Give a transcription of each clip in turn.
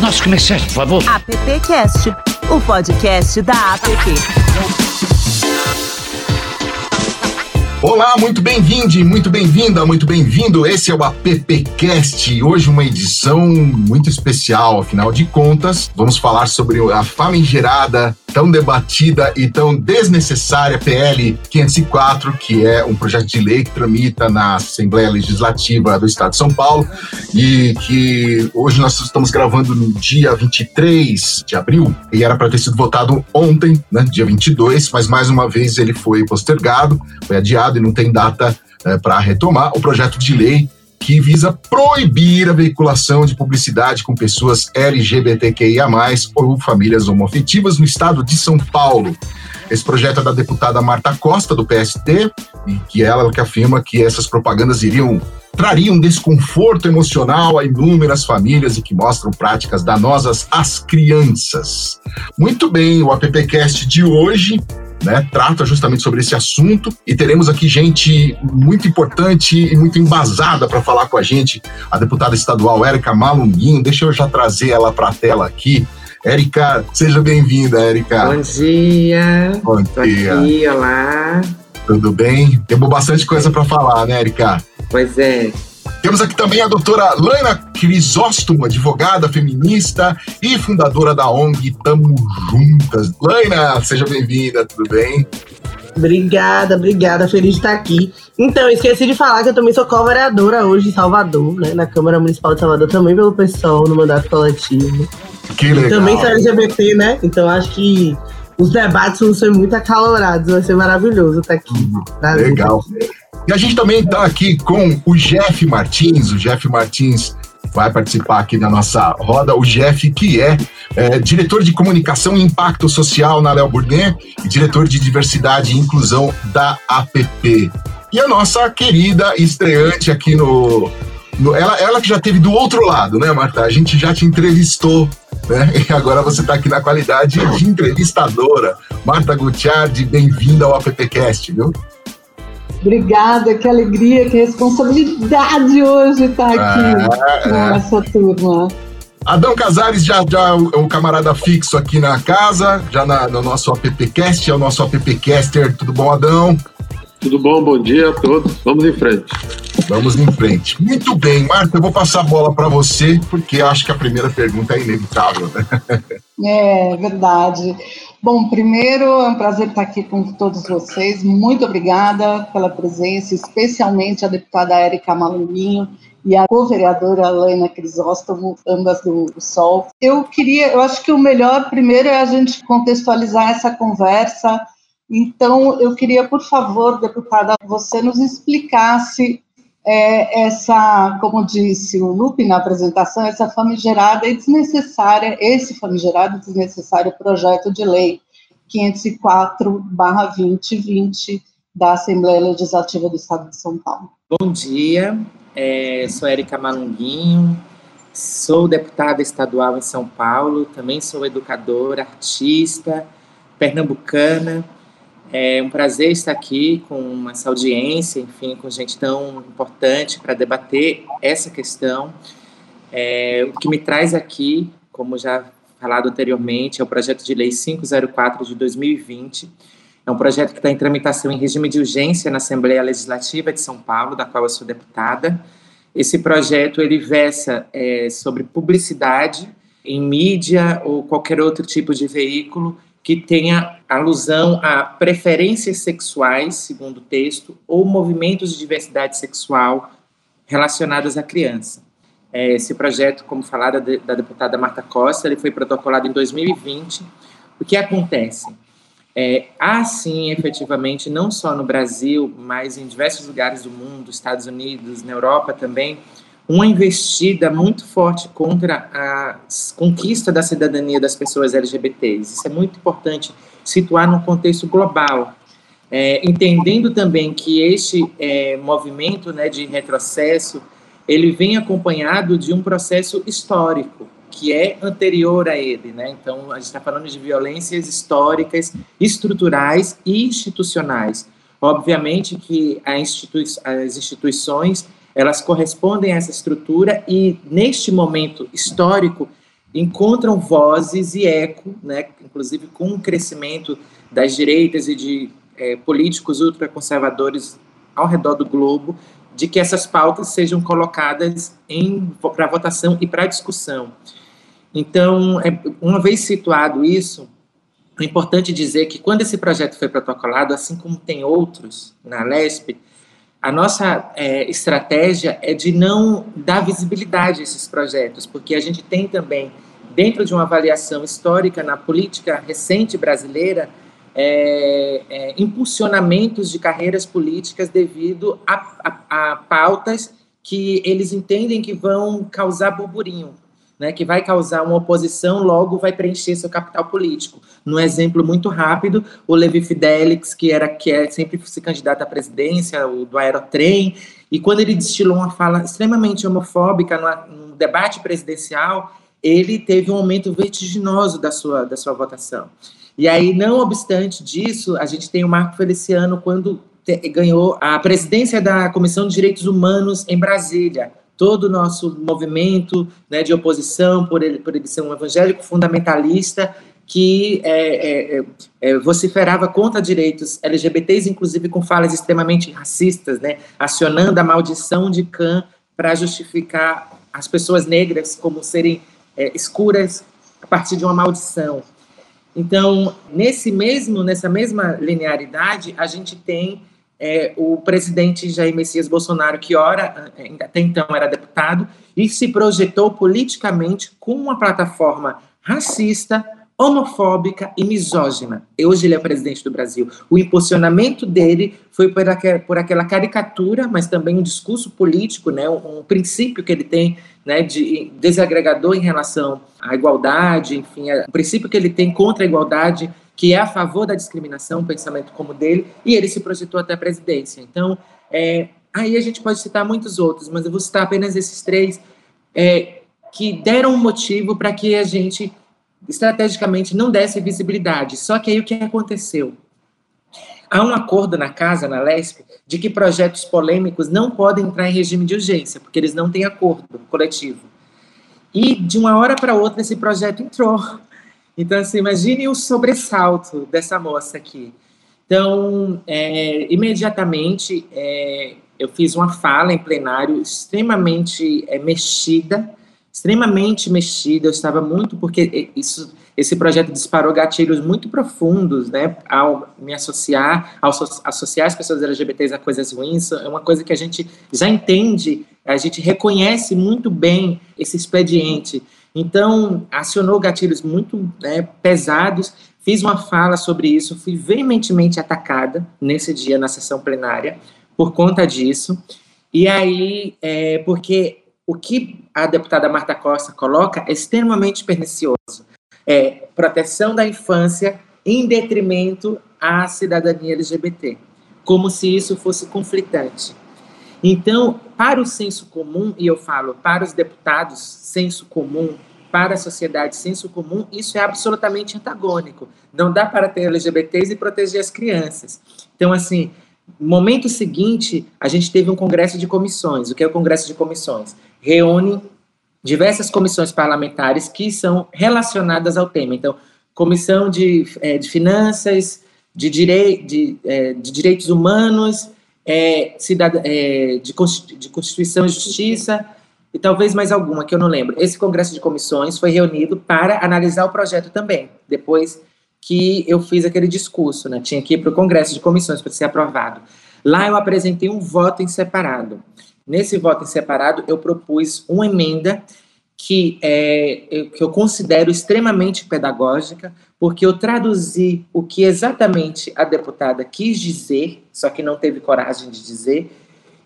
nossos comerciais, por favor. AppCast, o podcast da App. Olá, muito bem-vindo, muito bem-vinda, muito bem-vindo. Esse é o AppCast. Hoje uma edição muito especial, afinal de contas, vamos falar sobre a famigerada, tão debatida e tão desnecessária PL 504, que é um projeto de lei que tramita na Assembleia Legislativa do Estado de São Paulo e que hoje nós estamos gravando no dia 23 de abril. E era para ter sido votado ontem, né, dia 22, mas mais uma vez ele foi postergado, foi adiado e não tem data é, para retomar. O projeto de lei que visa proibir a veiculação de publicidade com pessoas LGBTQIA+, ou famílias homoafetivas no estado de São Paulo. Esse projeto é da deputada Marta Costa, do PST, e que ela que afirma que essas propagandas iriam trariam desconforto emocional a inúmeras famílias e que mostram práticas danosas às crianças. Muito bem, o AppCast de hoje né, trata justamente sobre esse assunto e teremos aqui gente muito importante e muito embasada para falar com a gente, a deputada estadual Érica Malunguinho. Deixa eu já trazer ela para a tela aqui. Érica, seja bem-vinda, Érica. Bom dia. Bom Tô dia. Aqui, olá. Tudo bem? Temos bastante coisa para falar, né, Érica? Pois é. Temos aqui também a doutora Laina Crisóstomo, advogada feminista e fundadora da ONG Tamo Juntas. Laina, seja bem-vinda, tudo bem? Obrigada, obrigada, feliz de estar aqui. Então, esqueci de falar que eu também sou co-vereadora hoje em Salvador, né, na Câmara Municipal de Salvador, também pelo PSOL, no mandato coletivo. Que legal. E também sou LGBT, né, então acho que os debates vão ser muito acalorados, vai ser maravilhoso estar aqui. Uhum. Legal. E a gente também está aqui com o Jeff Martins. O Jeff Martins vai participar aqui da nossa roda. O Jeff, que é, é diretor de comunicação e impacto social na Léo Bourdain e diretor de diversidade e inclusão da APP. E a nossa querida estreante aqui no, no. ela, ela que já teve do outro lado, né, Marta? A gente já te entrevistou né? E agora você está aqui na qualidade de entrevistadora. Marta Gutiardi, bem-vinda ao AppCast, viu? Obrigada, que alegria, que responsabilidade hoje estar tá aqui ah, é. nessa turma. Adão Casares já, já é o camarada fixo aqui na casa, já na, no nosso appcast, é o nosso appcaster. Tudo bom, Adão? Tudo bom, bom dia a todos. Vamos em frente. Vamos em frente. Muito bem, Marta, eu vou passar a bola para você, porque acho que a primeira pergunta é inevitável. Né? É, verdade. Bom, primeiro é um prazer estar aqui com todos vocês. Muito obrigada pela presença, especialmente a deputada Érica Malunguinho e a co-vereadora Helena Crisóstomo, ambas do Sol. Eu queria, eu acho que o melhor primeiro é a gente contextualizar essa conversa. Então, eu queria, por favor, deputada, você nos explicasse é, essa, como disse o Lupe na apresentação, essa famigerada e desnecessária, esse famigerado e desnecessário projeto de lei 504-2020 da Assembleia Legislativa do Estado de São Paulo. Bom dia, é, sou Érica Malunguinho, sou deputada estadual em São Paulo, também sou educadora, artista, pernambucana, é um prazer estar aqui com essa audiência, enfim, com gente tão importante para debater essa questão. É, o que me traz aqui, como já falado anteriormente, é o projeto de lei 504 de 2020. É um projeto que está em tramitação em regime de urgência na Assembleia Legislativa de São Paulo, da qual eu sou deputada. Esse projeto ele versa é, sobre publicidade em mídia ou qualquer outro tipo de veículo que tenha alusão a preferências sexuais, segundo o texto, ou movimentos de diversidade sexual relacionados à criança. É, esse projeto, como falada da deputada Marta Costa, ele foi protocolado em 2020. O que acontece? É, há sim, efetivamente, não só no Brasil, mas em diversos lugares do mundo, Estados Unidos, na Europa também, uma investida muito forte contra a conquista da cidadania das pessoas LGBTs. Isso é muito importante situar no contexto global, é, entendendo também que este é, movimento né, de retrocesso ele vem acompanhado de um processo histórico que é anterior a ele, né? Então a gente está falando de violências históricas, estruturais e institucionais. Obviamente que institui as instituições elas correspondem a essa estrutura e, neste momento histórico, encontram vozes e eco, né, inclusive com o crescimento das direitas e de é, políticos ultraconservadores ao redor do globo, de que essas pautas sejam colocadas para votação e para discussão. Então, é, uma vez situado isso, é importante dizer que quando esse projeto foi protocolado, assim como tem outros na LESP, a nossa é, estratégia é de não dar visibilidade a esses projetos, porque a gente tem também, dentro de uma avaliação histórica na política recente brasileira, é, é, impulsionamentos de carreiras políticas devido a, a, a pautas que eles entendem que vão causar burburinho, né, que vai causar uma oposição, logo vai preencher seu capital político. No exemplo muito rápido, o Levi Fidelix, que era que é, sempre se candidato à presidência, o do Aerotrem, e quando ele destilou uma fala extremamente homofóbica no, debate presidencial, ele teve um aumento vertiginoso da sua, da sua votação. E aí, não obstante disso, a gente tem o Marco Feliciano quando te, ganhou a presidência da Comissão de Direitos Humanos em Brasília, todo o nosso movimento né, de oposição, por ele, por ele ser um evangélico fundamentalista, que é, é, é, é vociferava contra direitos LGBTs, inclusive com falas extremamente racistas, né, acionando a maldição de Khan para justificar as pessoas negras como serem é, escuras a partir de uma maldição. Então, nesse mesmo, nessa mesma linearidade, a gente tem é, o presidente Jair Messias Bolsonaro, que ora, até então era deputado, e se projetou politicamente com uma plataforma racista, homofóbica e misógina. Hoje ele é presidente do Brasil. O impulsionamento dele foi por aquela, por aquela caricatura, mas também um discurso político, né, um, um princípio que ele tem né, de desagregador em relação à igualdade, enfim, é um princípio que ele tem contra a igualdade que é a favor da discriminação, pensamento como dele, e ele se projetou até a presidência. Então, é, aí a gente pode citar muitos outros, mas eu vou citar apenas esses três é, que deram um motivo para que a gente, estrategicamente, não desse visibilidade. Só que aí o que aconteceu? Há um acordo na casa, na LESP, de que projetos polêmicos não podem entrar em regime de urgência, porque eles não têm acordo coletivo. E, de uma hora para outra, esse projeto entrou. Então, assim, imagine o sobressalto dessa moça aqui. Então, é, imediatamente, é, eu fiz uma fala em plenário extremamente é, mexida, extremamente mexida. Eu estava muito, porque isso, esse projeto disparou gatilhos muito profundos, né? Ao me associar, ao associar as pessoas LGBTs a coisas ruins, é uma coisa que a gente já entende, a gente reconhece muito bem esse expediente. Então, acionou gatilhos muito né, pesados, fiz uma fala sobre isso, fui veementemente atacada nesse dia na sessão plenária por conta disso. E aí, é, porque o que a deputada Marta Costa coloca é extremamente pernicioso. É proteção da infância em detrimento à cidadania LGBT, como se isso fosse conflitante. Então, para o senso comum, e eu falo para os deputados, senso comum, para a sociedade, senso comum, isso é absolutamente antagônico. Não dá para ter LGBTs e proteger as crianças. Então, assim, momento seguinte, a gente teve um congresso de comissões. O que é o congresso de comissões? Reúne diversas comissões parlamentares que são relacionadas ao tema. Então, comissão de, é, de finanças, de, direi de, é, de direitos humanos, é, cidad é, de, Constituição e Justiça, e talvez mais alguma que eu não lembro. Esse congresso de comissões foi reunido para analisar o projeto também, depois que eu fiz aquele discurso, né? Tinha que ir para o congresso de comissões para ser aprovado. Lá eu apresentei um voto em separado. Nesse voto em separado, eu propus uma emenda que, é, que eu considero extremamente pedagógica, porque eu traduzi o que exatamente a deputada quis dizer, só que não teve coragem de dizer,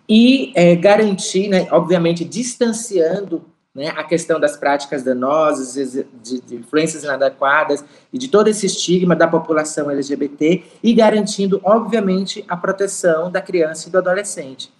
e é, garantir, né, obviamente, distanciando né, a questão das práticas danosas, de, de, influências inadequadas e de todo esse estigma da população LGBT e garantindo, obviamente, a proteção da criança e do adolescente.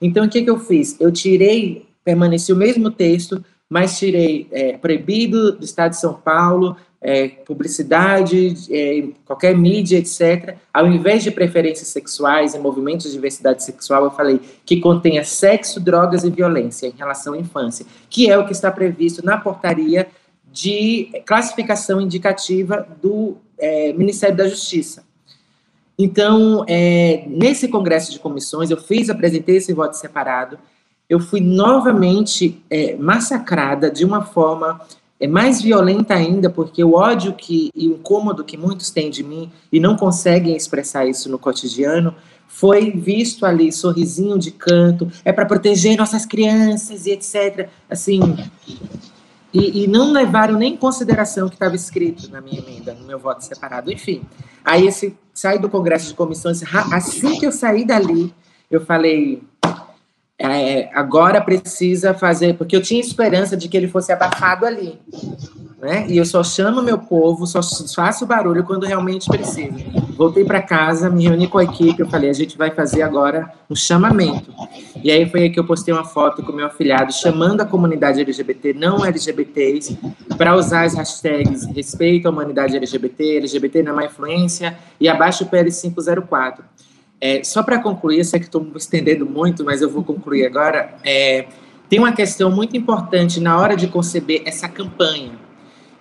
Então, o que, que eu fiz? Eu tirei, permaneci o mesmo texto, mas tirei é, proibido do Estado de São Paulo, é, publicidade, é, qualquer mídia, etc., ao invés de preferências sexuais e movimentos de diversidade sexual, eu falei que contenha sexo, drogas e violência em relação à infância, que é o que está previsto na portaria de classificação indicativa do é, Ministério da Justiça. Então, é, nesse congresso de comissões, eu fiz, apresentei esse voto separado, eu fui novamente é, massacrada de uma forma é, mais violenta ainda, porque o ódio que, e o incômodo que muitos têm de mim e não conseguem expressar isso no cotidiano, foi visto ali, sorrisinho de canto, é para proteger nossas crianças e etc. Assim, e, e, não levaram nem em consideração o que estava escrito na minha emenda, no meu voto separado. Enfim, aí esse saí do Congresso de Comissões, assim que eu saí dali, eu falei, é, agora precisa fazer, porque eu tinha esperança de que ele fosse abafado ali, né? E eu só chamo meu povo, só faço barulho quando realmente precisa. Voltei para casa, me reuni com a equipe, eu falei, a gente vai fazer agora um chamamento. E aí foi aí que eu postei uma foto com meu afilhado chamando a comunidade LGBT, não LGBTs, para usar as hashtags respeito à humanidade LGBT, LGBT é má influência e abaixo o PL 504. É, só para concluir, sei que estou me estendendo muito, mas eu vou concluir agora. É, tem uma questão muito importante na hora de conceber essa campanha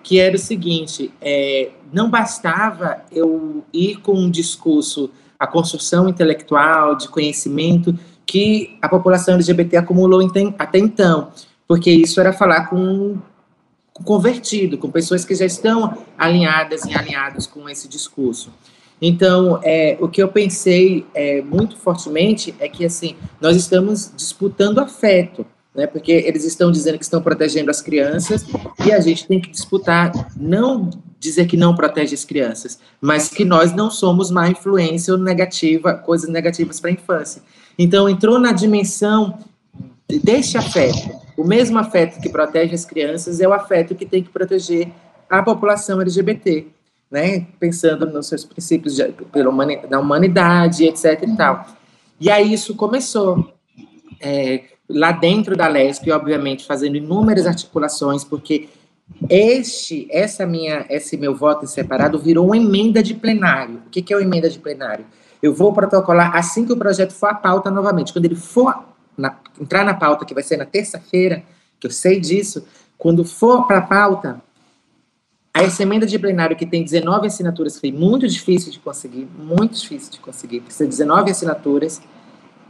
que era o seguinte: é, não bastava eu ir com um discurso, a construção intelectual, de conhecimento que a população LGBT acumulou até então, porque isso era falar com, com convertido, com pessoas que já estão alinhadas e alinhados com esse discurso. Então, é, o que eu pensei é, muito fortemente é que assim nós estamos disputando afeto né? Porque eles estão dizendo que estão protegendo as crianças e a gente tem que disputar, não dizer que não protege as crianças, mas que nós não somos má influência ou negativa, coisas negativas para a infância. Então entrou na dimensão deste afeto. O mesmo afeto que protege as crianças é o afeto que tem que proteger a população LGBT, né? Pensando nos seus princípios de, pela da humanidade, etc. E tal. E aí isso começou. É, lá dentro da LESP, obviamente, fazendo inúmeras articulações, porque este, essa minha, esse meu voto em separado virou uma emenda de plenário. O que, que é uma emenda de plenário? Eu vou protocolar assim que o projeto for à pauta novamente. Quando ele for na, entrar na pauta, que vai ser na terça-feira, que eu sei disso, quando for para a pauta, essa emenda de plenário que tem 19 assinaturas, foi muito difícil de conseguir, muito difícil de conseguir, precisa de 19 assinaturas,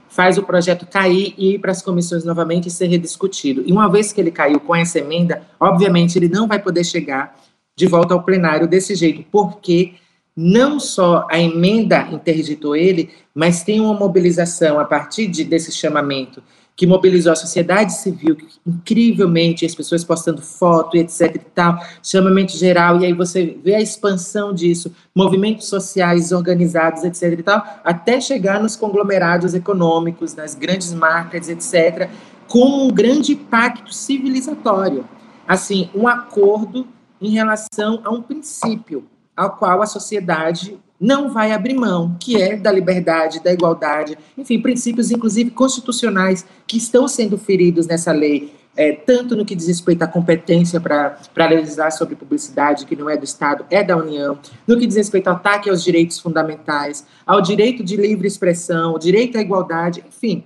faz o projeto cair e ir para as comissões novamente e ser rediscutido. E uma vez que ele caiu com essa emenda, obviamente ele não vai poder chegar de volta ao plenário desse jeito, porque não só a emenda interditou ele, mas tem uma mobilização a partir de, desse chamamento que mobilizou a sociedade civil, incrivelmente, as pessoas postando foto etc e tal, chamamento geral, e aí você vê a expansão disso, movimentos sociais organizados, etc e tal, até chegar nos conglomerados econômicos, nas grandes marcas, etc, com um grande pacto civilizatório, assim, um acordo em relação a um princípio ao qual a sociedade não vai abrir mão, que é da liberdade, da igualdade, enfim, princípios, inclusive constitucionais, que estão sendo feridos nessa lei, é, tanto no que diz respeito à competência para legislar sobre publicidade, que não é do Estado, é da União, no que diz respeito ao ataque aos direitos fundamentais, ao direito de livre expressão, o direito à igualdade, enfim.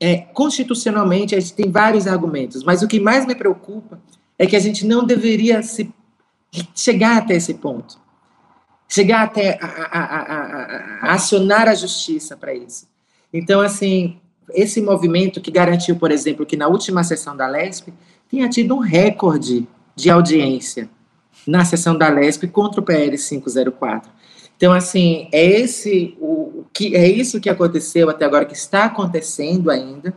É, constitucionalmente, a gente tem vários argumentos, mas o que mais me preocupa é que a gente não deveria se chegar até esse ponto chegar até a, a, a, a acionar a justiça para isso. Então, assim, esse movimento que garantiu, por exemplo, que na última sessão da LESP tinha tido um recorde de audiência na sessão da LESP contra o PL 504. Então, assim, é esse o que é isso que aconteceu até agora, que está acontecendo ainda.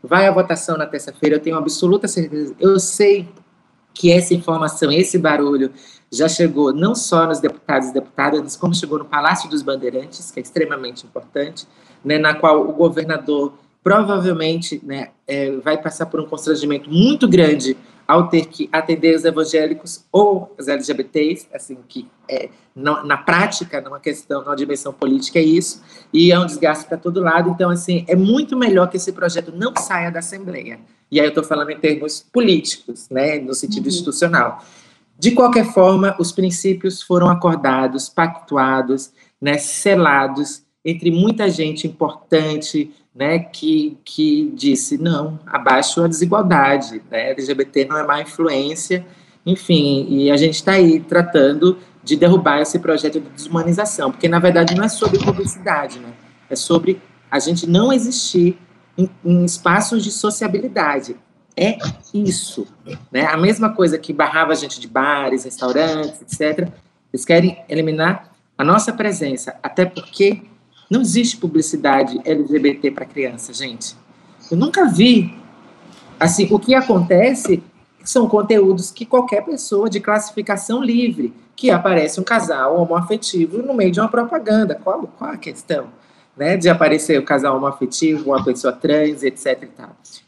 Vai à votação na terça-feira, eu tenho absoluta certeza. Eu sei que essa informação, esse barulho já chegou não só nos deputados e deputadas, mas como chegou no Palácio dos Bandeirantes, que é extremamente importante, né, na qual o governador provavelmente né, é, vai passar por um constrangimento muito grande ao ter que atender os evangélicos ou os LGBTs, assim, que é, não, na prática, numa questão, numa dimensão política, é isso, e é um desgaste para todo lado. Então, assim, é muito melhor que esse projeto não saia da Assembleia. E aí eu estou falando em termos políticos, né, no sentido uhum. institucional. De qualquer forma, os princípios foram acordados, pactuados, né, selados entre muita gente importante, né, que, que disse não, abaixo a desigualdade, né, LGBT não é má influência Enfim, e a gente está aí tratando de derrubar esse projeto de desumanização, porque na verdade não é sobre publicidade, né? É sobre a gente não existir em, em espaços de sociabilidade. É isso, né? A mesma coisa que barrava a gente de bares, restaurantes, etc. Eles querem eliminar a nossa presença, até porque não existe publicidade LGBT para criança, gente. Eu nunca vi. Assim, o que acontece são conteúdos que qualquer pessoa de classificação livre, que aparece um casal homoafetivo no meio de uma propaganda. Qual, qual a questão? Né, de aparecer o casal homoafetivo, uma pessoa trans, etc.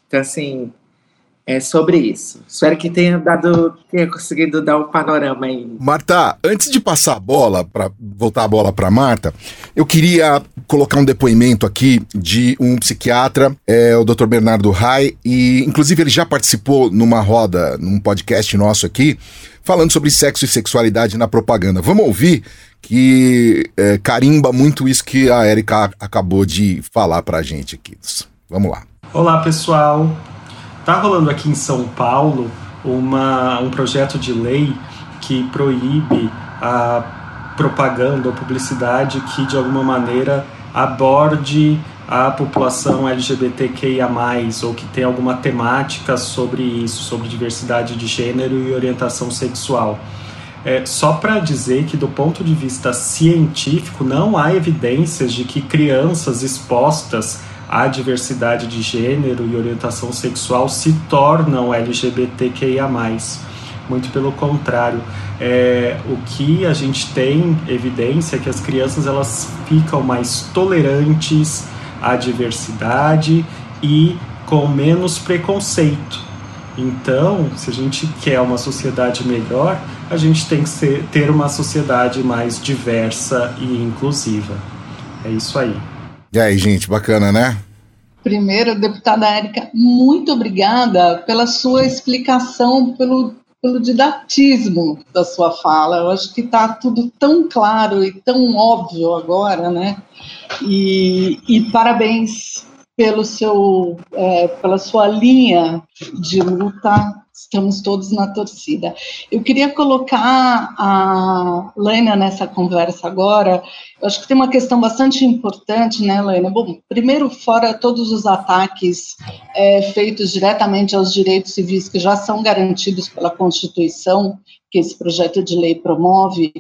Então, assim, é sobre isso. Espero que tenha dado, tenha conseguido dar um panorama aí. Marta, antes de passar a bola, para voltar a bola para Marta, eu queria colocar um depoimento aqui de um psiquiatra, é o Dr. Bernardo Rai, e inclusive ele já participou numa roda, num podcast nosso aqui, falando sobre sexo e sexualidade na propaganda. Vamos ouvir que é, carimba muito isso que a Erika acabou de falar pra gente aqui. Vamos lá. Olá, pessoal. Está rolando aqui em São Paulo uma, um projeto de lei que proíbe a propaganda ou publicidade que de alguma maneira aborde a população LGBTQIA+, ou que tem alguma temática sobre isso, sobre diversidade de gênero e orientação sexual. É, só para dizer que, do ponto de vista científico, não há evidências de que crianças expostas a diversidade de gênero e orientação sexual se tornam LGBTQIA. Muito pelo contrário, é, o que a gente tem evidência é que as crianças elas ficam mais tolerantes à diversidade e com menos preconceito. Então, se a gente quer uma sociedade melhor, a gente tem que ser, ter uma sociedade mais diversa e inclusiva. É isso aí. E aí, gente, bacana, né? Primeiro, deputada Érica, muito obrigada pela sua explicação, pelo, pelo didatismo da sua fala. Eu acho que está tudo tão claro e tão óbvio agora, né? E, e parabéns pelo seu, é, pela sua linha de luta estamos todos na torcida. Eu queria colocar a Lena nessa conversa agora. Eu acho que tem uma questão bastante importante, né, Lena? Bom, primeiro, fora todos os ataques é, feitos diretamente aos direitos civis que já são garantidos pela Constituição, que esse projeto de lei promove,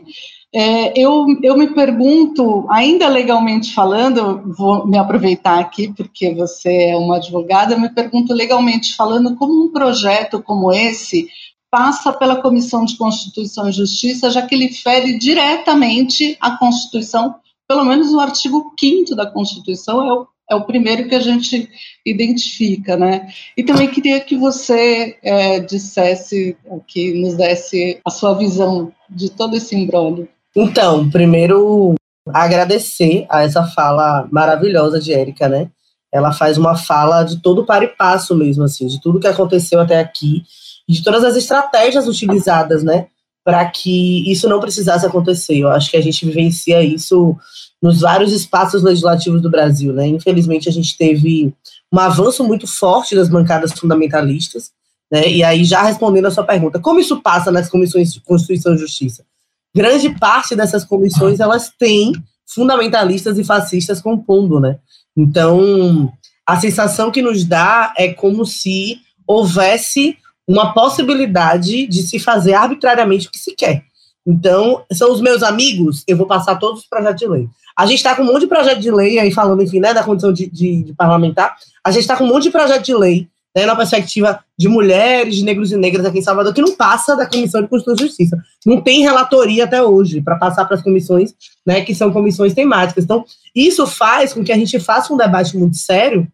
é, eu, eu me pergunto, ainda legalmente falando, vou me aproveitar aqui porque você é uma advogada, me pergunto legalmente falando como um projeto como esse passa pela Comissão de Constituição e Justiça, já que ele fere diretamente a Constituição, pelo menos o artigo 5 da Constituição é o, é o primeiro que a gente identifica, né? E também queria que você é, dissesse, que nos desse a sua visão de todo esse embrólio. Então, primeiro agradecer a essa fala maravilhosa de Érica, né? Ela faz uma fala de todo para e passo mesmo, assim, de tudo que aconteceu até aqui, de todas as estratégias utilizadas, né, para que isso não precisasse acontecer. Eu acho que a gente vivencia isso nos vários espaços legislativos do Brasil, né? Infelizmente a gente teve um avanço muito forte das bancadas fundamentalistas, né? E aí já respondendo a sua pergunta, como isso passa nas comissões de Constituição e Justiça? Grande parte dessas comissões elas têm fundamentalistas e fascistas compondo, né? Então, a sensação que nos dá é como se houvesse uma possibilidade de se fazer arbitrariamente o que se quer. Então, são os meus amigos, eu vou passar todos os projetos de lei. A gente está com um monte de projeto de lei aí falando, enfim, né, da condição de, de, de parlamentar. A gente está com um monte de projeto de lei né, na perspectiva de mulheres, de negros e negras aqui em Salvador, que não passa da Comissão de Constituição e Justiça. Não tem relatoria até hoje para passar para as comissões, né, que são comissões temáticas. Então, isso faz com que a gente faça um debate muito sério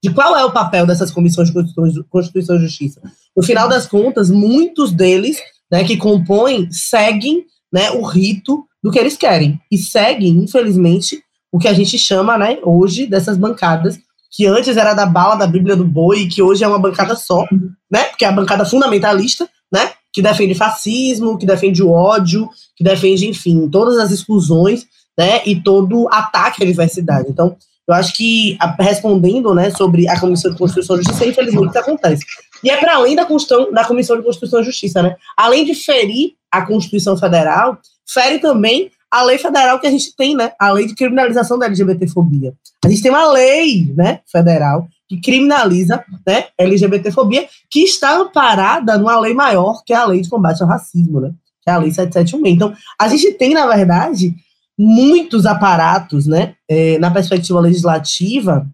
de qual é o papel dessas comissões de Constituição e Justiça. No final das contas, muitos deles, né, que compõem, seguem né, o rito do que eles querem. E seguem, infelizmente, o que a gente chama né, hoje dessas bancadas que antes era da bala da Bíblia do Boi, que hoje é uma bancada só, né? Porque é a bancada fundamentalista, né? Que defende fascismo, que defende o ódio, que defende, enfim, todas as exclusões, né? E todo ataque à diversidade. Então, eu acho que, respondendo, né, sobre a Comissão de Constituição e Justiça, infelizmente isso acontece. E é para além da, da Comissão de Constituição e Justiça, né? Além de ferir a Constituição Federal, fere também a lei federal que a gente tem, né? A lei de criminalização da LGBTfobia. A gente tem uma lei, né, federal que criminaliza, né, LGBTfobia, que está amparada numa lei maior, que é a lei de combate ao racismo, né? Que é a lei 771. Então, a gente tem, na verdade, muitos aparatos, né, é, na perspectiva legislativa,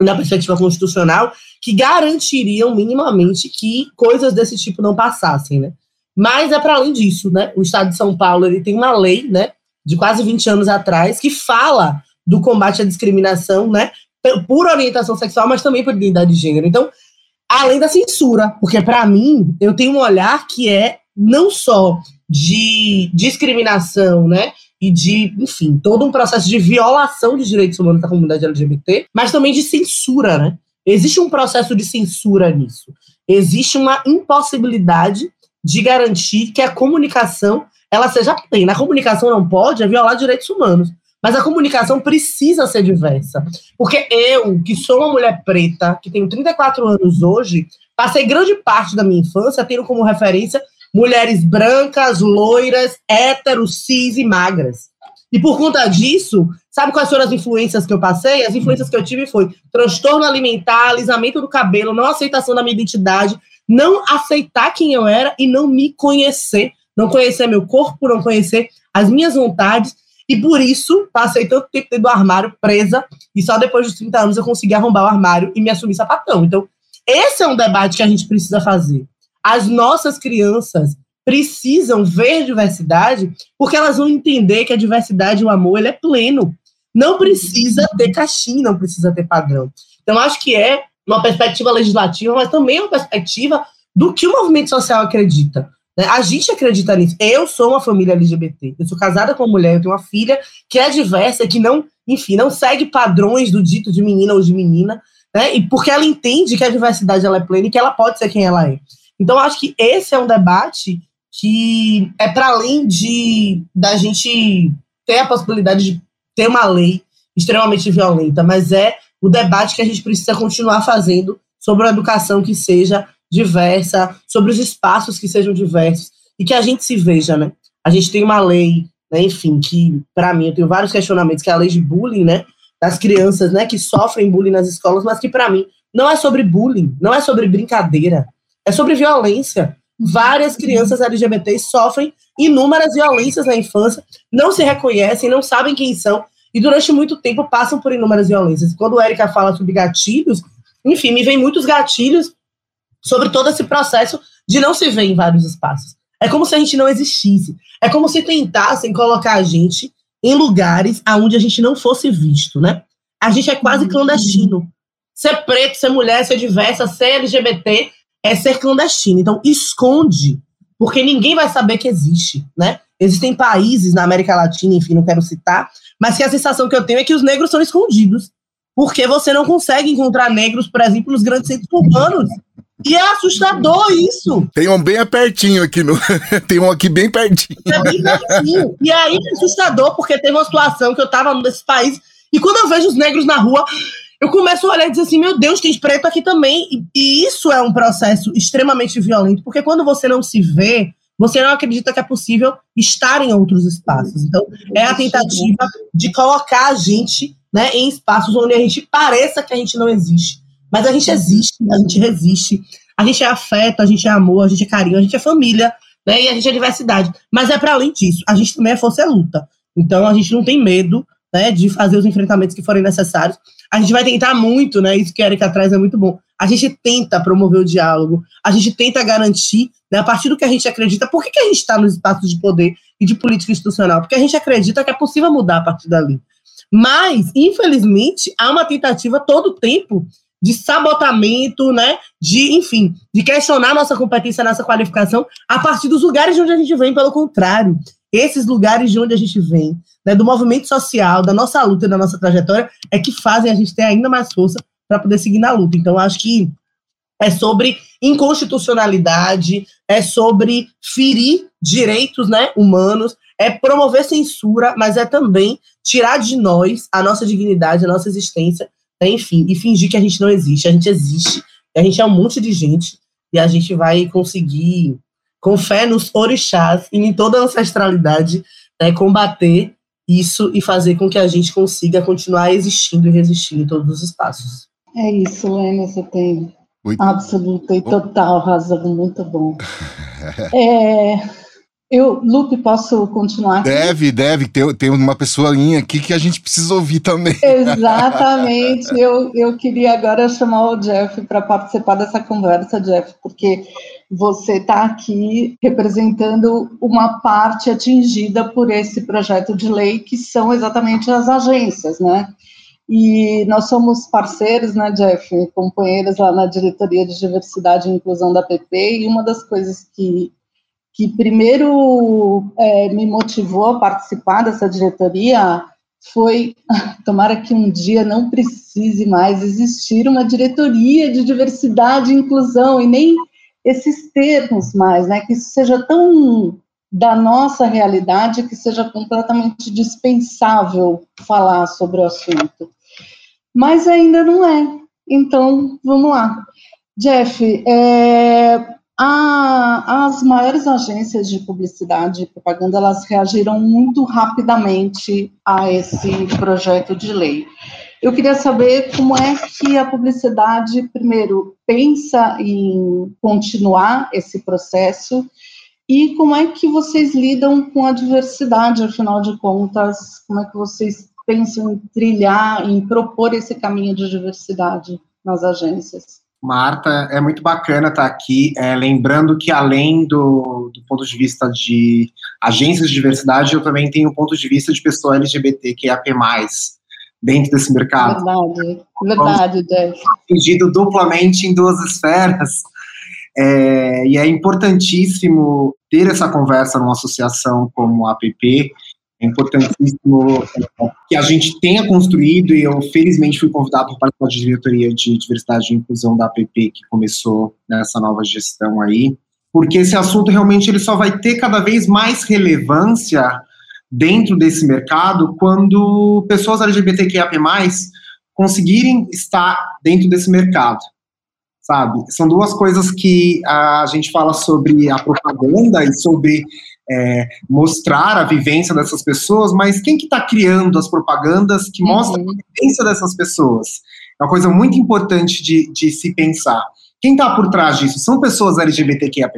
na perspectiva constitucional, que garantiriam minimamente que coisas desse tipo não passassem, né? Mas é para além disso, né? O Estado de São Paulo ele tem uma lei, né, de quase 20 anos atrás, que fala do combate à discriminação, né, por orientação sexual, mas também por identidade de gênero. Então, além da censura, porque para mim eu tenho um olhar que é não só de discriminação, né, e de, enfim, todo um processo de violação de direitos humanos da comunidade LGBT, mas também de censura, né? Existe um processo de censura nisso. Existe uma impossibilidade de garantir que a comunicação ela seja plena. A comunicação não pode é violar direitos humanos. Mas a comunicação precisa ser diversa. Porque eu, que sou uma mulher preta, que tenho 34 anos hoje, passei grande parte da minha infância tendo como referência mulheres brancas, loiras, héteros, cis e magras. E por conta disso, sabe quais foram as influências que eu passei? As influências que eu tive foi transtorno alimentar, alisamento do cabelo, não aceitação da minha identidade, não aceitar quem eu era e não me conhecer, não conhecer meu corpo, não conhecer as minhas vontades. E por isso, passei tanto tempo dentro do armário, presa, e só depois dos 30 anos eu consegui arrombar o armário e me assumir sapatão. Então, esse é um debate que a gente precisa fazer. As nossas crianças precisam ver diversidade porque elas vão entender que a diversidade e o amor ele é pleno. Não precisa ter caixinha, não precisa ter padrão. Então, acho que é uma perspectiva legislativa, mas também uma perspectiva do que o movimento social acredita. Né? A gente acredita nisso. Eu sou uma família LGBT. Eu sou casada com uma mulher, eu tenho uma filha que é diversa, que não, enfim, não segue padrões do dito de menina ou de menina, né? E porque ela entende que a diversidade ela é plena e que ela pode ser quem ela é. Então, acho que esse é um debate que é para além de da gente ter a possibilidade de ter uma lei extremamente violenta, mas é o debate que a gente precisa continuar fazendo sobre a educação que seja diversa, sobre os espaços que sejam diversos e que a gente se veja, né? A gente tem uma lei, né, enfim, que para mim eu tenho vários questionamentos, que é a lei de bullying, né, das crianças, né, que sofrem bullying nas escolas, mas que para mim não é sobre bullying, não é sobre brincadeira, é sobre violência. Várias crianças LGBTs sofrem inúmeras violências na infância, não se reconhecem, não sabem quem são, e durante muito tempo passam por inúmeras violências. Quando a Erika fala sobre gatilhos, enfim, me vem muitos gatilhos sobre todo esse processo de não se ver em vários espaços. É como se a gente não existisse. É como se tentassem colocar a gente em lugares aonde a gente não fosse visto, né? A gente é quase clandestino. Ser preto, ser mulher, ser diversa, ser LGBT é ser clandestino. Então, esconde, porque ninguém vai saber que existe, né? Existem países na América Latina, enfim, não quero citar, mas que a sensação que eu tenho é que os negros são escondidos. Porque você não consegue encontrar negros, por exemplo, nos grandes centros urbanos. E é assustador isso. Tem um bem pertinho aqui no. Tem um aqui bem pertinho. É bem pertinho. E aí é assustador, porque teve uma situação que eu tava num desses países, e quando eu vejo os negros na rua, eu começo a olhar e dizer assim: meu Deus, tem preto aqui também. E, e isso é um processo extremamente violento, porque quando você não se vê, você não acredita que é possível estar em outros espaços. Então, é a tentativa de colocar a gente né, em espaços onde a gente pareça que a gente não existe. Mas a gente existe, a gente resiste, a gente é afeto, a gente é amor, a gente é carinho, a gente é família, né, e a gente é diversidade. Mas é para além disso, a gente também é força e luta. Então, a gente não tem medo né, de fazer os enfrentamentos que forem necessários. A gente vai tentar muito, né? Isso que a Erika traz é muito bom. A gente tenta promover o diálogo, a gente tenta garantir né, a partir do que a gente acredita, por que, que a gente está nos espaços de poder e de política institucional? Porque a gente acredita que é possível mudar a partir dali. Mas, infelizmente, há uma tentativa todo o tempo de sabotamento, né? De, enfim, de questionar nossa competência, nossa qualificação a partir dos lugares de onde a gente vem, pelo contrário. Esses lugares de onde a gente vem, né, do movimento social, da nossa luta da nossa trajetória, é que fazem a gente ter ainda mais força para poder seguir na luta. Então, acho que é sobre inconstitucionalidade, é sobre ferir direitos né, humanos, é promover censura, mas é também tirar de nós a nossa dignidade, a nossa existência, enfim, e fingir que a gente não existe. A gente existe, a gente é um monte de gente, e a gente vai conseguir, com fé nos orixás e em toda a ancestralidade, né, combater isso e fazer com que a gente consiga continuar existindo e resistindo em todos os espaços. É isso, Lênia, você tem muito... absoluta e total razão, muito bom. é, eu, Lupe, posso continuar? Aqui? Deve, deve. Tem, tem uma pessoinha aqui que a gente precisa ouvir também. Exatamente. eu, eu queria agora chamar o Jeff para participar dessa conversa, Jeff, porque você está aqui representando uma parte atingida por esse projeto de lei, que são exatamente as agências, né? E nós somos parceiros, né, Jeff, companheiros lá na diretoria de diversidade e inclusão da PP, e uma das coisas que que primeiro é, me motivou a participar dessa diretoria foi tomara que um dia não precise mais existir uma diretoria de diversidade e inclusão e nem esses termos mais, né? Que isso seja tão da nossa realidade que seja completamente dispensável falar sobre o assunto. Mas ainda não é. Então, vamos lá. Jeff, é, a, as maiores agências de publicidade e propaganda elas reagiram muito rapidamente a esse projeto de lei. Eu queria saber como é que a publicidade, primeiro, pensa em continuar esse processo e como é que vocês lidam com a diversidade, afinal de contas, como é que vocês pensam em trilhar, em propor esse caminho de diversidade nas agências? Marta, é muito bacana estar aqui, é, lembrando que além do, do, ponto de vista de agências de diversidade, eu também tenho um ponto de vista de pessoa LGBT que é AP+, dentro desse mercado. Verdade, verdade, Jeff. Atingido duplamente em duas esferas, é, e é importantíssimo ter essa conversa numa associação como a APP, é importantíssimo é, que a gente tenha construído, e eu felizmente fui convidado para participar diretoria de diversidade e inclusão da APP, que começou nessa nova gestão aí, porque esse assunto realmente ele só vai ter cada vez mais relevância dentro desse mercado quando pessoas LGBTQIA+, conseguirem estar dentro desse mercado, sabe? São duas coisas que a gente fala sobre a propaganda e sobre é, mostrar a vivência dessas pessoas, mas quem que está criando as propagandas que mostram uhum. a vivência dessas pessoas? É uma coisa muito importante de, de se pensar. Quem está por trás disso? São pessoas LGBTQIA+,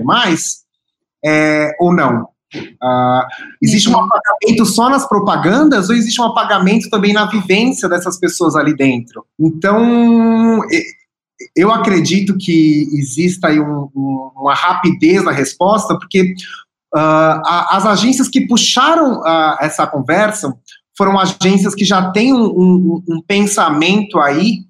é, ou não? Uh, existe um uhum. apagamento só nas propagandas ou existe um apagamento também na vivência dessas pessoas ali dentro? Então, eu acredito que exista aí um, um, uma rapidez na resposta, porque Uh, as agências que puxaram uh, essa conversa foram agências que já têm um, um, um pensamento aí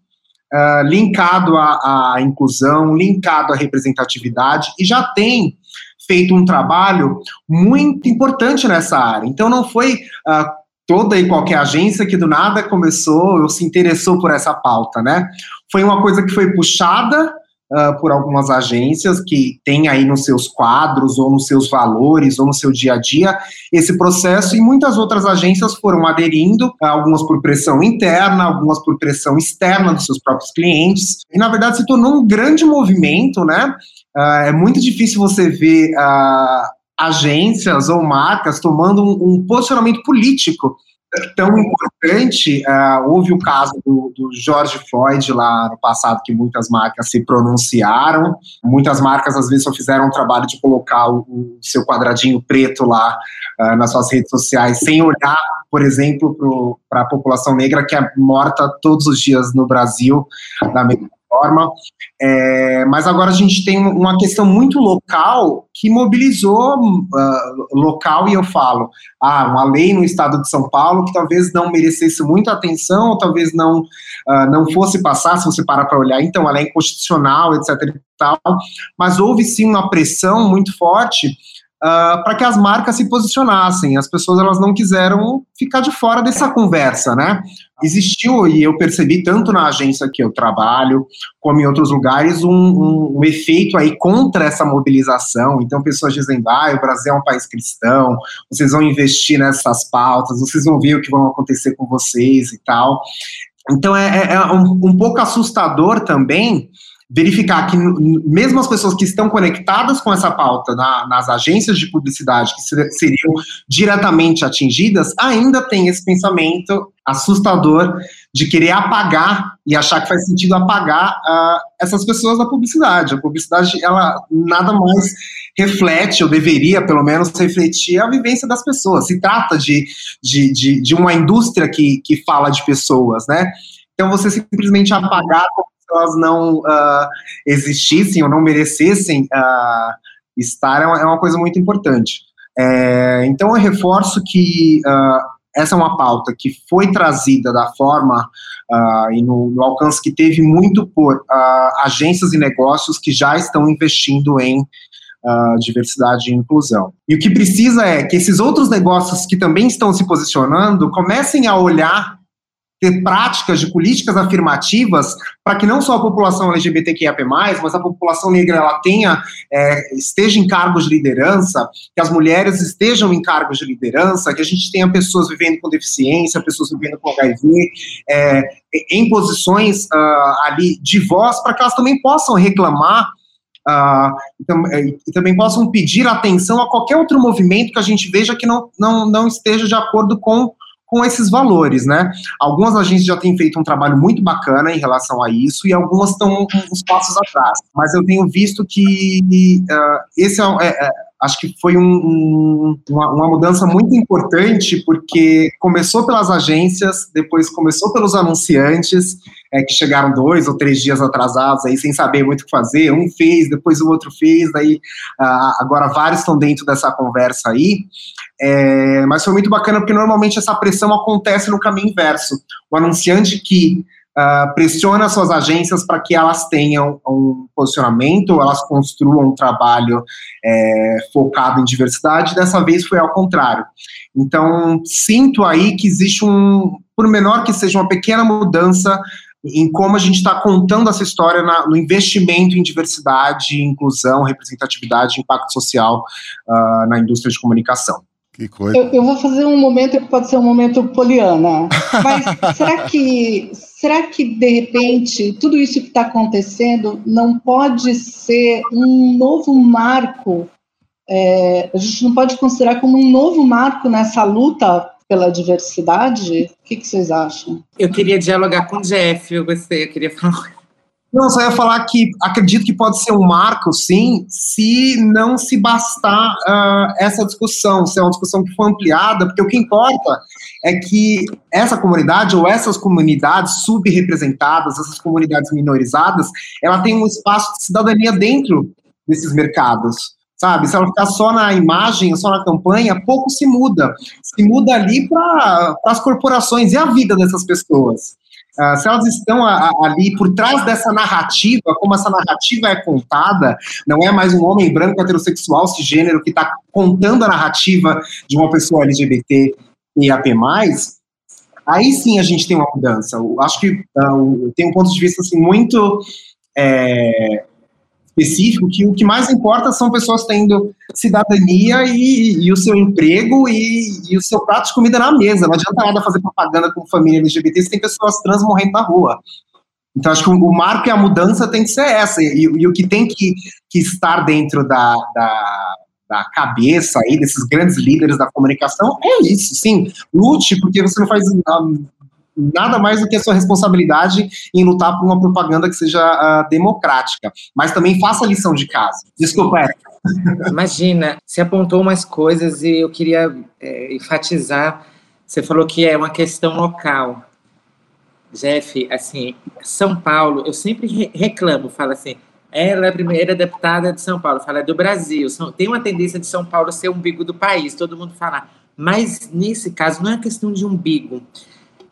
uh, linkado à, à, inclusão, linkado à representatividade, e já tem feito um trabalho muito importante nessa área. Então, não foi toda e qualquer agência que do nada começou ou se interessou por essa pauta, né? Foi uma coisa que foi puxada uh, por algumas agências que têm aí nos seus quadros, ou nos seus valores, ou no seu dia a dia, esse processo, e muitas outras agências foram aderindo, algumas por pressão interna, algumas por pressão externa dos seus próprios clientes, e na verdade se tornou um grande movimento, né? Uh, é muito difícil você ver uh, agências ou marcas tomando um, um posicionamento político tão importante, uh, houve o caso do, do, George Floyd lá no passado, que muitas marcas se pronunciaram, muitas marcas às vezes só fizeram o trabalho de colocar o, o seu quadradinho preto lá uh, nas suas redes sociais, sem olhar, por exemplo, para a população negra que é morta todos os dias no Brasil, da mesma forma. É, mas agora a gente tem uma questão muito local que mobilizou uh, local, e eu falo, ah, uma lei no estado de São Paulo que talvez não merecesse muita atenção, ou talvez não, uh, não fosse passar, se você parar para olhar, então ela é inconstitucional, etc. E tal, mas houve sim uma pressão muito forte uh, para que as marcas se posicionassem. As pessoas elas não quiseram ficar de fora dessa conversa, né? Existiu, e eu percebi tanto na agência que eu trabalho, como em outros lugares, um, um, um efeito aí contra essa mobilização. Então, pessoas dizendo, ah, o Brasil é um país cristão, vocês vão investir nessas pautas, vocês vão ver o que vão acontecer com vocês e tal. Então, é, é, é um, um pouco assustador também verificar que mesmo as pessoas que estão conectadas com essa pauta na, nas agências de publicidade que seriam diretamente atingidas, ainda tem esse pensamento assustador de querer apagar e achar que faz sentido apagar uh, essas pessoas da publicidade. A publicidade, ela nada mais reflete, ou deveria pelo menos refletir, a vivência das pessoas. Se trata de, de, de, de uma indústria que, que fala de pessoas, né? Então você simplesmente apagar elas não uh, existissem ou não merecessem uh, estar é uma, é uma, coisa muito importante. É, então, eu reforço que uh, essa é uma pauta que foi trazida da forma e no, no, alcance que teve muito por agências e negócios que já estão investindo em diversidade e inclusão. E o que precisa é que esses outros negócios que também estão se posicionando comecem a olhar ter práticas de políticas afirmativas para que não só a população LGBTQIA+, mas a população negra ela tenha, é, esteja em cargos de liderança, que as mulheres estejam em cargos de liderança, que a gente tenha pessoas vivendo com deficiência, pessoas vivendo com HIV, é, em posições uh, ali de voz, para que elas também possam reclamar Uh, e, e, também possam pedir atenção a qualquer outro movimento que a gente veja que não, não, não esteja de acordo com com esses valores, né? Algumas agências já têm feito um trabalho muito bacana em relação a isso e algumas estão uns passos atrás. Mas eu tenho visto que uh, esse é, é, é acho que foi um, um, uma, uma, mudança muito importante, porque começou pelas agências, depois começou pelos anunciantes, é, que chegaram dois ou três dias atrasados, aí sem saber muito o que fazer. Um fez, depois o outro fez, daí uh, agora vários estão dentro dessa conversa aí. É, mas foi muito bacana, porque normalmente essa pressão acontece no caminho inverso. O anunciante que uh, pressiona suas agências para que elas tenham um posicionamento, elas construam um trabalho é, focado em diversidade, dessa vez foi ao contrário. Então, sinto aí que existe um, por menor que seja uma pequena mudança em como a gente está contando essa história na, no investimento em diversidade, inclusão, representatividade, impacto social uh, na indústria de comunicação. Que coisa. Eu, eu, vou fazer um momento que pode ser um momento poliana, mas será que será que de repente tudo isso que está acontecendo não pode ser um novo marco? É, a gente não pode considerar como um novo marco nessa luta pela diversidade? O que, que vocês acham? Eu queria dialogar com o Jeff, eu gostei, eu queria falar não, só ia falar que acredito que pode ser um marco, sim, se não se bastar uh, essa discussão, se é uma discussão que for ampliada, porque o que importa é que essa comunidade ou essas comunidades subrepresentadas, essas comunidades minorizadas, ela tem um espaço de cidadania dentro desses mercados. Sabe, se ela ficar só na imagem, só na campanha, pouco se muda. Se muda ali para as corporações e a vida dessas pessoas. Uh, se elas estão a, a, ali por trás dessa narrativa, como essa narrativa é contada, não é mais um homem branco heterossexual cisgênero que está contando a narrativa de uma pessoa LGBT e AP+, aí sim a gente tem uma mudança. Eu acho que uh, tem um ponto de vista assim, muito é, específico que o que mais importa são pessoas tendo cidadania e, e o seu emprego e, e, o seu prato de comida na mesa. Não adianta nada fazer propaganda com família LGBT se tem pessoas trans morrendo na rua. Então, acho que o, marco e a mudança tem que ser essa. E, e o que tem que, que estar dentro da, da, da, cabeça aí desses grandes líderes da comunicação é isso, sim. Lute, porque você não faz nada mais do que a sua responsabilidade em lutar por uma propaganda que seja uh, democrática. Mas também faça a lição de casa. Desculpa, Érica. Imagina, você apontou umas coisas e eu queria é, enfatizar. Você falou que é uma questão local. Jeff, assim, São Paulo, eu sempre reclamo, falo assim, ela é a primeira deputada de São Paulo, fala é do Brasil. Tem uma tendência de São Paulo ser o umbigo do país, todo mundo fala. Mas nesse caso não é questão de umbigo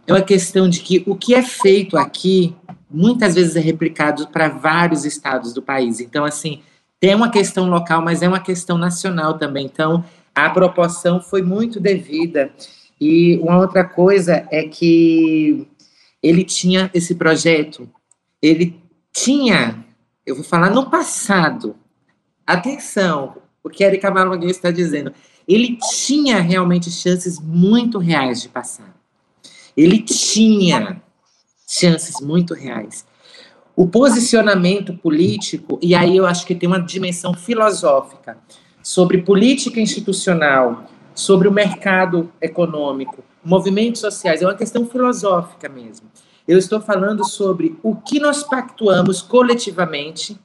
é uma questão de que o que é feito aqui muitas vezes é replicado para vários estados do país. Então, assim, tem uma questão local, mas é uma questão nacional também. Então, a proporção foi muito devida. E uma outra coisa é que ele tinha esse projeto, ele tinha, eu vou falar no passado, atenção, o que Erika Malmaguinho está dizendo, ele tinha realmente chances muito reais de passar. Ele tinha chances muito reais. o posicionamento político, e aí eu acho que tem uma dimensão filosófica sobre política institucional, sobre o mercado econômico, movimentos sociais, é uma questão filosófica mesmo. Eu estou falando sobre o que nós pactuamos coletivamente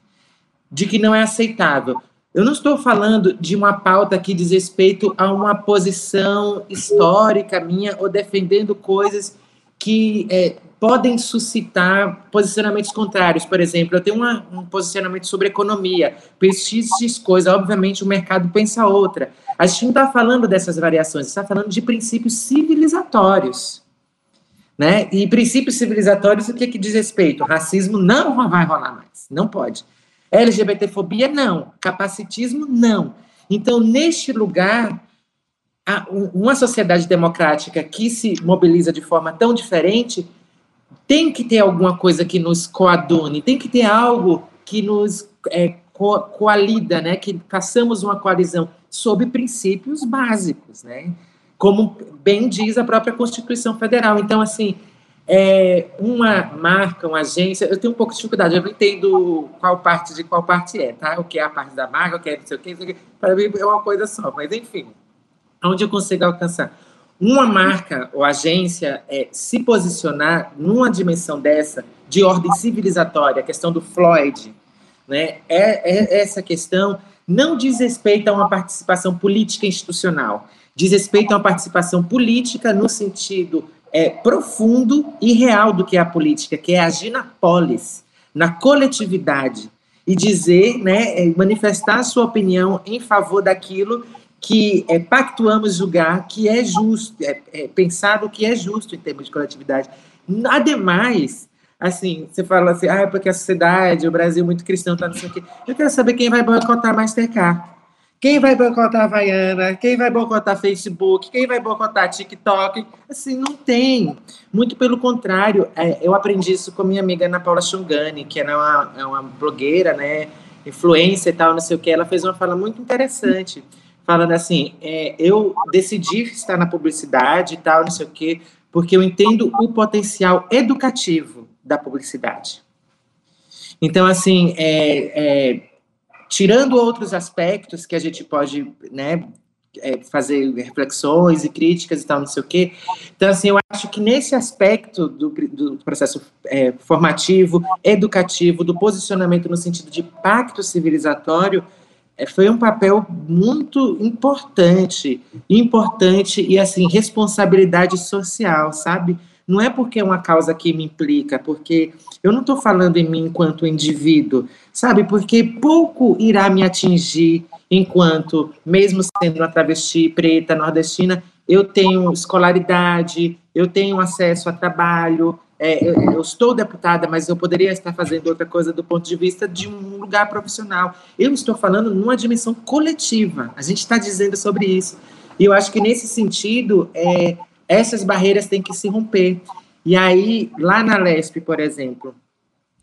de que não é aceitável. Eu não estou falando de uma pauta que diz respeito a uma posição histórica minha ou defendendo coisas que é, podem suscitar posicionamentos contrários. Por exemplo, eu tenho uma, um posicionamento sobre economia, penso X, X coisa, obviamente o mercado pensa outra. A gente não está falando dessas variações, está falando de princípios civilizatórios. Né? E princípios civilizatórios, o que, que diz respeito? racismo não vai rolar mais, não pode. LGBTfobia, não. Capacitismo, não. Então, neste lugar, uma sociedade democrática que se mobiliza de forma tão diferente tem que ter alguma coisa que nos coadune, tem que ter algo que nos é, co coalida, né? que façamos uma coalizão sob princípios básicos, né? Como bem diz a própria Constituição Federal. Então, assim, é, uma marca, uma agência, eu tenho um pouco de dificuldade, eu não entendo qual parte de qual parte é, tá? O que é a parte da marca, o que é não sei o que, para mim é uma coisa só, mas enfim, onde eu consigo alcançar uma marca ou agência é, se posicionar numa dimensão dessa, de ordem civilizatória, a questão do Floyd, né, é, é, essa questão não diz respeito a uma participação política institucional, diz respeito a uma participação política no sentido é, profundo e real do que é a política, que é agir na polis, na coletividade, e dizer, né, é, manifestar a sua opinião em favor daquilo que é, pactuamos julgar que é justo, é, é que é justo em termos de coletividade. Ademais, assim, você fala assim, ah, é porque a sociedade, o Brasil muito cristão, tá não sei o quê. Eu quero saber quem vai boicotar Mastercard. Quem vai boicotar Havaiana? Quem vai boicotar Facebook? Quem vai boicotar TikTok? Assim, não tem. Muito pelo contrário. É, eu aprendi isso com minha amiga Ana Paula Xungani, que é uma, é uma blogueira, né? Influência e tal, não sei o que. Ela fez uma fala muito interessante falando assim, é, eu decidi estar na publicidade e tal, não sei o quê, porque eu entendo o potencial educativo da publicidade. Então, assim, é, é, tirando outros aspectos que a gente pode, né, é, fazer reflexões e críticas e tal, não sei o quê. Então, assim, eu acho que nesse aspecto do, do processo é, formativo, educativo, do posicionamento no sentido de pacto civilizatório, é, foi um papel muito importante, importante e assim responsabilidade social, sabe? Não é porque é uma causa que me implica, porque eu não estou falando em mim enquanto indivíduo, sabe? Porque pouco irá me atingir enquanto, mesmo sendo uma travesti preta nordestina, eu tenho escolaridade, eu tenho acesso a trabalho, é, eu, eu, estou deputada, mas eu poderia estar fazendo outra coisa do ponto de vista de um lugar profissional. Eu estou falando numa dimensão coletiva. A gente está dizendo sobre isso. E eu acho que nesse sentido, é, essas barreiras têm que se romper. E aí, lá na LESP, por exemplo,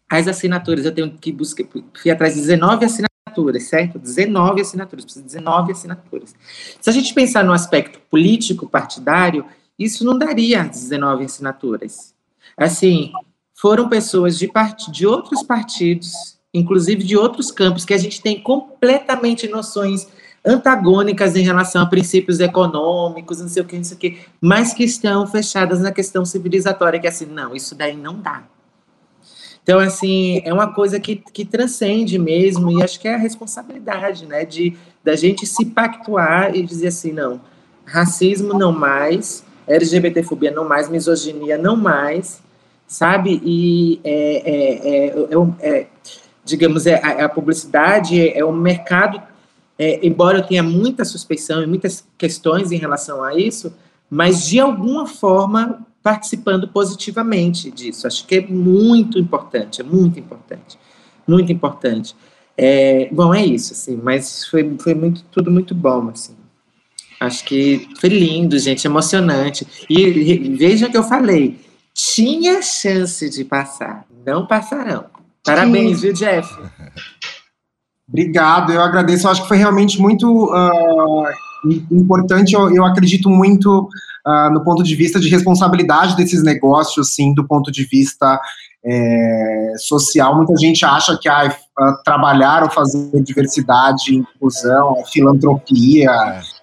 as assinaturas, eu tenho que buscar, fui atrás de 19 assinaturas, certo? 19 assinaturas, preciso de 19 assinaturas. Se a gente pensar no aspecto político partidário, isso não daria 19 assinaturas Assim, foram pessoas de, part... de outros partidos, inclusive de outros campos, que a gente tem completamente noções antagônicas em relação a princípios econômicos, não sei o que, não sei o que, mas que estão fechadas na questão civilizatória, que é assim, não, isso daí não dá. Então, assim, é uma coisa que, que transcende mesmo, e acho que é a responsabilidade, né, de da gente se pactuar e dizer assim, não, racismo não mais, LGBTfobia não mais, misoginia não mais, sabe? E, é, é, é, é digamos, é, a, a, publicidade é um mercado, é, embora eu tenha muita suspeição e muitas questões em relação a isso, mas de alguma forma participando positivamente disso. Acho que é muito importante, é muito importante, muito importante. É, bom, é isso, assim, mas foi, foi muito, tudo muito bom, assim. Acho que foi lindo, gente, emocionante. E veja que eu falei, tinha chance de passar, não passarão. Parabéns, Sim. viu, Jeff? Obrigado, eu agradeço. Eu acho que foi realmente muito uh, importante. Eu, eu, acredito muito uh, no ponto de vista de responsabilidade desses negócios, sim, do ponto de vista é, social, muita gente acha que ah, trabalhar ou fazer diversidade, inclusão, é filantropia.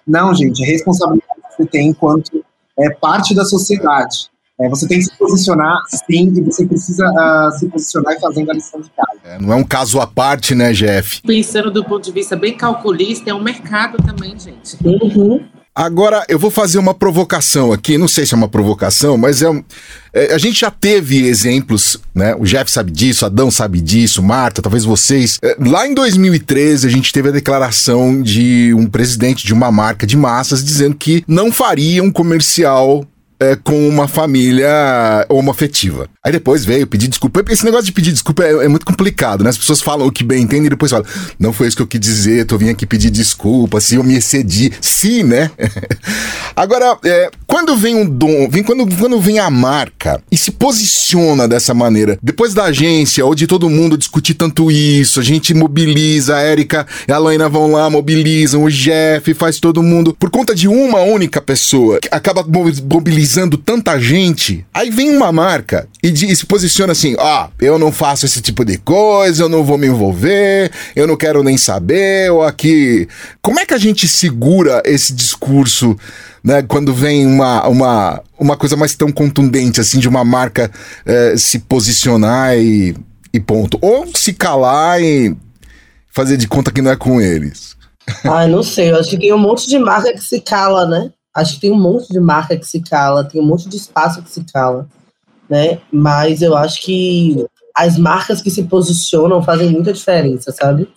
Não, gente, é responsabilidade que você tem enquanto é, parte da sociedade. É, você tem que se posicionar, sim, e você precisa uh, se posicionar e fazendo a lição de casa. É, não é um caso à parte, né, Jeff? Pensando do ponto de vista bem calculista, é um mercado também, gente. Uhum. Agora, eu vou fazer uma provocação aqui, não sei se é uma provocação, mas é, é, a gente já teve exemplos, né? O Jeff sabe disso, Adão sabe disso, Marta, talvez vocês. É, lá em 2013, a gente teve a declaração de um presidente de uma marca de massas dizendo que não faria um comercial é, com uma família homoafetiva. Aí depois veio pedir desculpa. Esse negócio de pedir desculpa é, é, muito complicado, né? As pessoas falam o que bem entendem e depois falam, não foi isso que eu quis dizer, tô vindo aqui pedir desculpa, se eu me excedi. Sim, né? Agora, é, quando vem um dom, vem, quando, quando vem a marca e se posiciona dessa maneira, depois da agência ou de todo mundo discutir tanto isso, a gente mobiliza, a Érica e a Laina vão lá, mobilizam, o Jeff faz todo mundo, por conta de uma única pessoa, acaba mobilizando tanta gente, aí vem uma marca e, de, e se posiciona assim: ó, ah, eu não faço esse tipo de coisa, eu não vou me envolver, eu não quero nem saber, ou aqui. Como é que a gente segura esse discurso? Né, quando vem uma, uma, uma coisa mais tão contundente assim de uma marca eh, se posicionar e, e ponto. Ou se calar e fazer de conta que não é com eles. Ai, não sei, eu acho que tem um monte de marca que se cala, né? Acho que tem um monte de marca que se cala, tem um monte de espaço que se cala né? Mas eu acho que as marcas que se posicionam fazem muita diferença, sabe?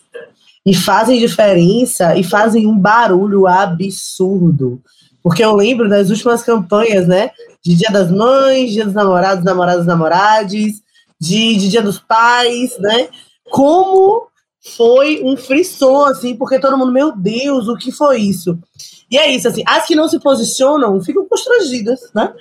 E fazem diferença e fazem um barulho absurdo. Porque eu lembro das últimas campanhas, né? De Dia das Mães, Dia dos Namorados, Namoradas, Namorades, de, de Dia dos Pais, né? Como foi um frisson, assim, porque todo mundo, meu Deus, o que foi isso? E é isso, assim, as que não se posicionam ficam constrangidas, né?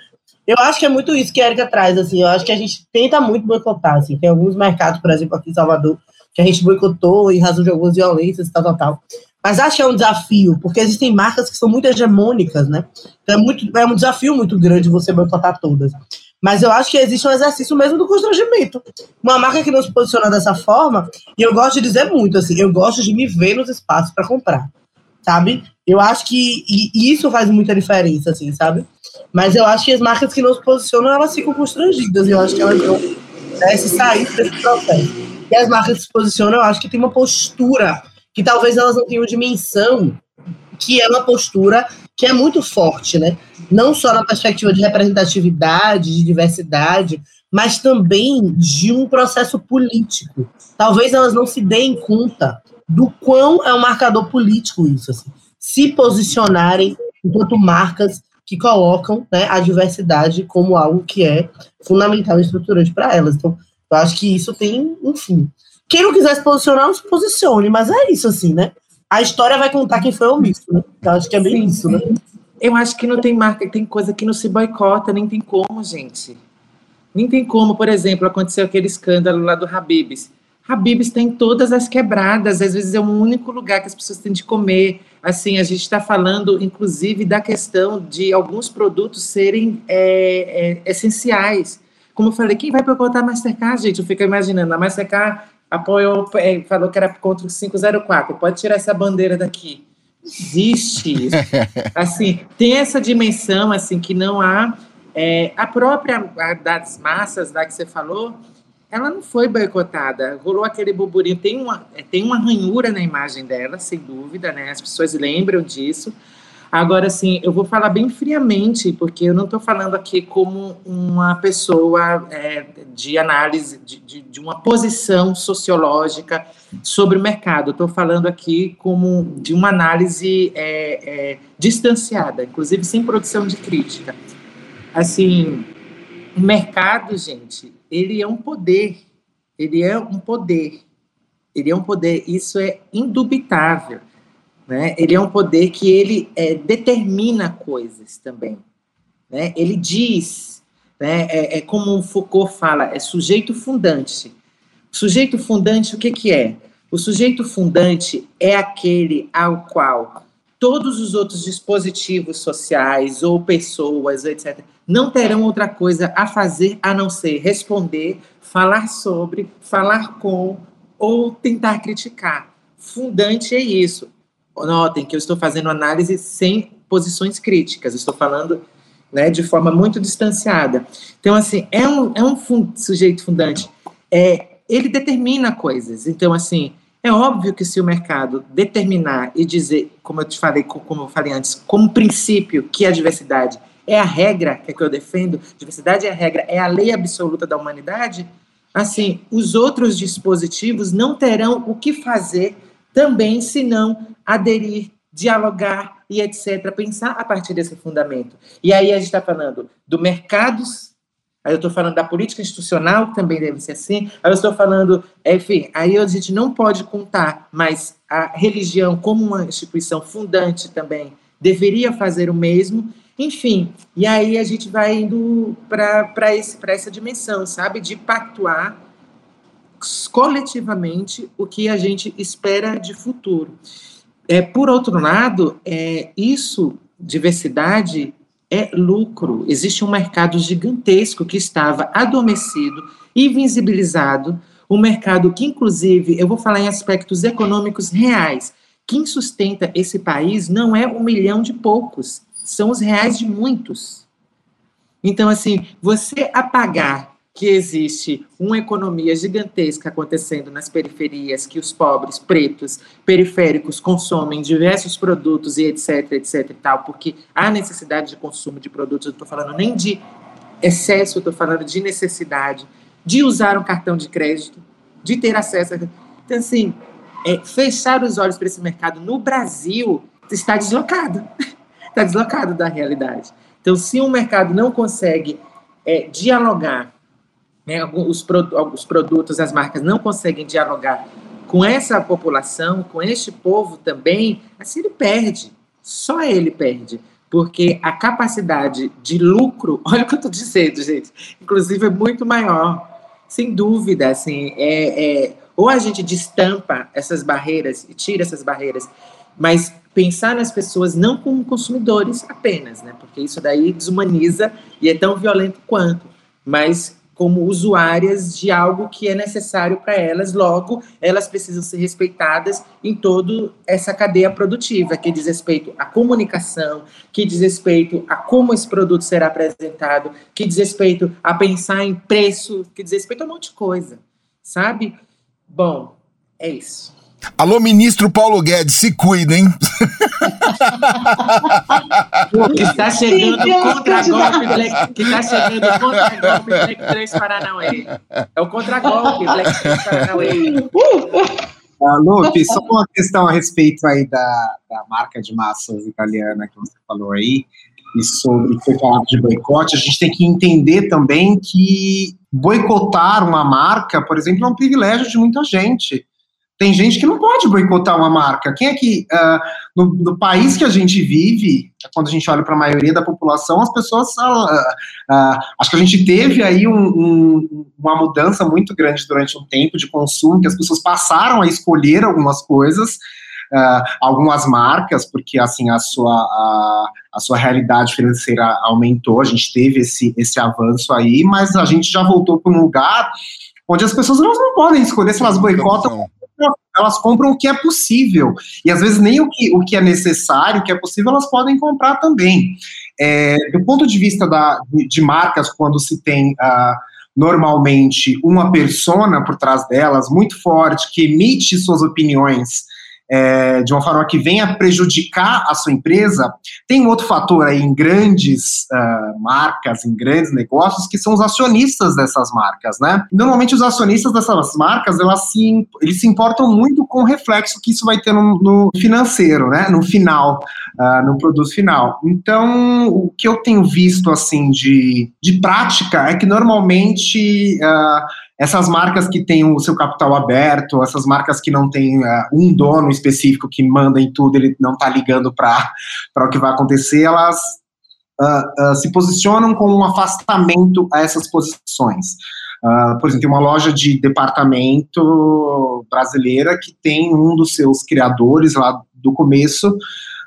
Eu acho que é muito isso que a Erika traz, assim. Eu acho que a gente tenta muito boicotar, assim. Tem alguns mercados, por exemplo, aqui em Salvador, que a gente boicotou em razão de algumas violências e tal, tal, tal. Mas acho que é um desafio, porque existem marcas que são muito hegemônicas, né? Então é, muito, é um desafio muito grande você boicotar todas. Mas eu acho que existe um exercício mesmo do constrangimento. Uma marca que não se posiciona dessa forma, e eu gosto de dizer muito, assim, eu gosto de me ver nos espaços para comprar, sabe? Eu acho que e isso faz muita diferença, assim, sabe? Mas eu acho que as marcas que não se posicionam, elas ficam constrangidas. Eu acho que elas vão né, se sair desse processo. E as marcas que se posicionam, eu acho que tem uma postura que talvez elas não tenham dimensão, que é uma postura que é muito forte, né? Não só na perspectiva de representatividade, de diversidade, mas também de um processo político. Talvez elas não se deem conta do quão é um marcador político isso, assim. Se posicionarem enquanto marcas que colocam né, a diversidade como algo que é fundamental e estruturante para elas. Então, eu acho que isso tem, enfim. Quem não quiser se posicionar, não se posicione, mas é isso, assim, né? A história vai contar quem foi omisso, né? Eu acho que é bem Sim. isso, né? Eu acho que não tem marca, tem coisa que não se boicota, nem tem como, gente. Nem tem como, por exemplo, aconteceu aquele escândalo lá do Habibs. Habibs tem todas as quebradas, às vezes é o único lugar que as pessoas têm de comer. Assim, a gente está falando, inclusive, da questão de alguns produtos serem é, é, essenciais. Como eu falei, quem vai boicotar a Mastercard, gente? Eu fico imaginando, a Mastercard apoiou, é, falou que era contra o 504, pode tirar essa bandeira daqui. Existe isso. assim, tem essa dimensão, assim, que não há... É, a própria a das massas lá que você falou, ela não foi boicotada. Rolou aquele burburinho. Tem uma, tem uma ranhura na imagem dela, sem dúvida, né? As pessoas lembram disso. Agora, assim, eu vou falar bem friamente, porque eu não estou falando aqui como uma pessoa é, de análise, de, de, de, uma posição sociológica sobre o mercado. Estou falando aqui como de uma análise é, é, distanciada, inclusive sem produção de crítica. Assim, o mercado, gente, ele é um poder, ele é um poder, ele é um poder, isso é indubitável, né? Ele é um poder que ele é, determina coisas também, né? Ele diz, né? É, é como o Foucault fala, é sujeito fundante. Sujeito fundante, o que que é? O sujeito fundante é aquele ao qual todos os outros dispositivos sociais ou pessoas, etc., não terão outra coisa a fazer a não ser responder, falar sobre, falar com ou tentar criticar. Fundante é isso. Notem que eu estou fazendo análise sem posições críticas, estou falando né, de forma muito distanciada. Então, assim, é um, é um fun sujeito fundante. É, ele determina coisas. Então, assim, é óbvio que se o mercado determinar e dizer, como eu te falei, como eu falei antes, como princípio que a diversidade é a regra que, é que eu defendo, diversidade é a regra, é a lei absoluta da humanidade, assim, os outros dispositivos não terão o que fazer também se não aderir, dialogar e etc., pensar a partir desse fundamento. E aí a gente está falando do mercados Aí eu estou falando da política institucional, que também deve ser assim. Aí eu estou falando, enfim, aí a gente não pode contar, mas a religião, como uma instituição fundante também, deveria fazer o mesmo. Enfim, e aí a gente vai indo para essa dimensão, sabe? De pactuar coletivamente o que a gente espera de futuro. É, por outro lado, é, isso, diversidade, é lucro. Existe um mercado gigantesco que estava adormecido, invisibilizado, um mercado que, inclusive, eu vou falar em aspectos econômicos reais. Quem sustenta esse país não é um milhão de poucos, são os reais de muitos. Então, assim, você apagar que existe uma economia gigantesca acontecendo nas periferias, que os pobres, pretos, periféricos consomem diversos produtos e etc, etc e tal, porque há necessidade de consumo de produtos, eu estou falando nem de excesso, eu estou falando de necessidade, de usar um cartão de crédito, de ter acesso a... Então, assim, é, fechar os olhos para esse mercado no Brasil está deslocado, está deslocado da realidade. Então, se um mercado não consegue é, dialogar né, os, os produtos, as marcas não conseguem dialogar com essa população, com este povo também, assim ele perde. Só ele perde. Porque a capacidade de lucro, olha o que eu estou dizendo, gente, inclusive é muito maior. Sem dúvida, assim, é, é, ou a gente destampa essas barreiras e tira essas barreiras, mas pensar nas pessoas não como consumidores apenas, né? Porque isso daí desumaniza e é tão violento quanto, mas como usuárias de algo que é necessário para elas, logo, elas precisam ser respeitadas em toda essa cadeia produtiva, que diz respeito à comunicação, que diz respeito a como esse produto será apresentado, que diz respeito a pensar em preço, que diz respeito a um monte de coisa, sabe? Bom, é isso. Alô, ministro Paulo Guedes, se cuida, hein? está chegando contra-golpe Black, que está chegando contra-golpe Black 3 Paranauê. É o contra-golpe Black 3 Paranauê. Uh, Lupe, só uma questão a respeito aí da, da marca de massas italiana que você falou aí, e sobre o que foi falado de boicote, a gente tem que entender também que boicotar uma marca, por exemplo, é um privilégio de muita gente. Tem gente que não pode boicotar uma marca. Quem é que, uh, no, no, país que a gente vive, quando a gente olha para a maioria da população, as pessoas. Uh, uh, acho que a gente teve aí um, um, uma mudança muito grande durante um tempo de consumo, que as pessoas passaram a escolher algumas coisas, algumas marcas, porque assim a sua, a, a sua realidade financeira aumentou, a gente teve esse, esse avanço aí, mas a gente já voltou para um lugar onde as pessoas não, não podem escolher se elas boicotam elas compram o que é possível. E às vezes nem o que, o que é necessário, o que é possível, elas podem comprar também. É, do ponto de vista da, de, de marcas, quando se tem uh, normalmente uma persona por trás delas, muito forte, que emite suas opiniões é, de uma forma que venha prejudicar a sua empresa, tem outro fator aí em grandes uh, marcas, em grandes negócios, que são os acionistas dessas marcas, né? Normalmente os acionistas dessas marcas, elas se, eles se importam muito com o reflexo que isso vai ter no, no financeiro, né? No final, uh, no produto final. Então, o que eu tenho visto, assim, de, de prática é que normalmente... Uh, essas marcas que têm o seu capital aberto, essas marcas que não têm uh, um dono específico que manda em tudo, ele não está ligando para o que vai acontecer, elas uh, uh, se posicionam com um afastamento a essas posições. por exemplo, tem uma loja de departamento brasileira que tem um dos seus criadores lá do começo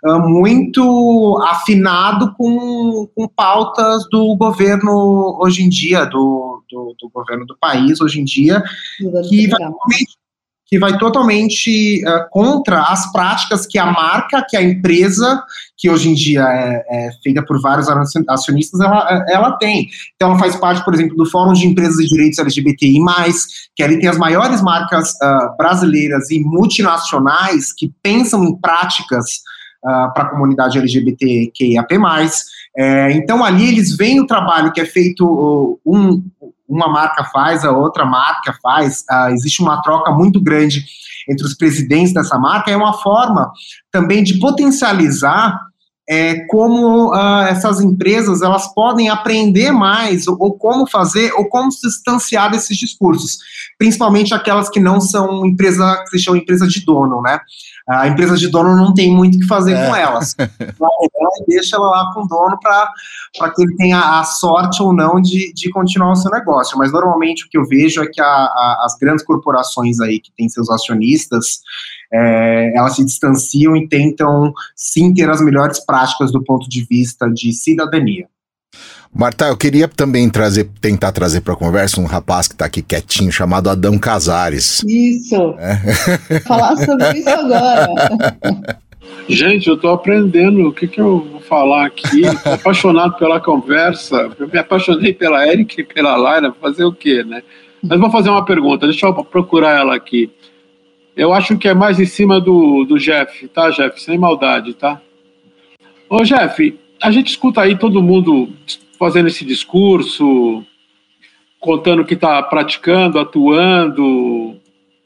muito afinado com, com pautas do governo hoje em dia, do, do, do governo do país hoje em dia, que vai totalmente, que vai totalmente uh, contra as práticas que a marca, que a empresa, que hoje em dia é, é, feita por vários acionistas, ela, ela tem. Então, ela faz parte, por exemplo, do Fórum de Empresas de Direitos LGBTI+, que ali tem as maiores marcas uh, brasileiras e multinacionais que pensam em práticas uh, para a comunidade LGBTQIAP+. É, então, ali eles veem o trabalho que é feito, um, uma marca faz, a outra marca faz, uh, existe uma troca muito grande entre os presidentes dessa marca, é uma forma também de potencializar é, como uh, essas empresas elas podem aprender mais ou, ou, como fazer ou como se distanciar desses discursos, principalmente aquelas que não são empresa que se chama empresa de dono, né? A empresa de dono não tem muito o que fazer é. com elas. ela deixa ela lá com o dono para que ele tenha a sorte ou não de, de continuar o seu negócio. Mas normalmente o que eu vejo é que a, a, as grandes corporações aí que têm seus acionistas, é, elas se distanciam e tentam sim ter as melhores práticas do ponto de vista de cidadania. Marta, eu queria também trazer, tentar trazer para a conversa um rapaz que está aqui quietinho, chamado Adão Casares. Isso. É. Falar sobre isso agora. Gente, eu estou aprendendo o que, que eu vou falar aqui. Estou apaixonado pela conversa. Eu me apaixonei pela Erika e pela Laira. Fazer o quê, né? Mas vou fazer uma pergunta. Deixa eu procurar ela aqui. Eu acho que é mais em cima do, do Jeff, tá, Jeff? Sem maldade, tá? Ô, Jeff, a gente escuta aí todo mundo fazendo esse discurso, contando que está praticando, atuando,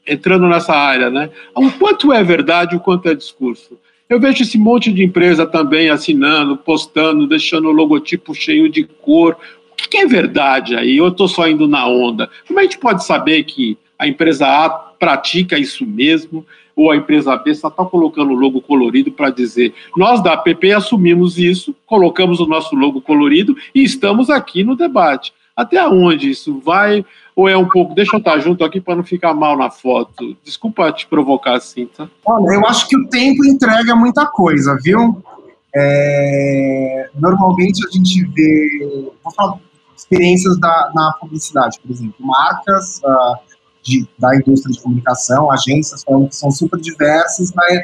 entrando nessa área, né? O quanto é verdade, o quanto é discurso? Eu vejo esse monte de empresa também assinando, postando, deixando o logotipo cheio de cor. O que é verdade aí? Eu estou só indo na onda. Como a gente pode saber que a empresa A pratica isso mesmo? Ou a empresa B só está colocando o logo colorido para dizer nós da APP assumimos isso, colocamos o nosso logo colorido e estamos aqui no debate. Até onde isso vai? Ou é um pouco. Deixa eu estar junto aqui para não ficar mal na foto. Desculpa te provocar assim, tá? Olha, eu acho que o tempo entrega muita coisa, viu? É, normalmente a gente vê. Vou falar experiências da, na publicidade, por exemplo, marcas. Uh, de, da indústria de comunicação, agências que são super diversas, vai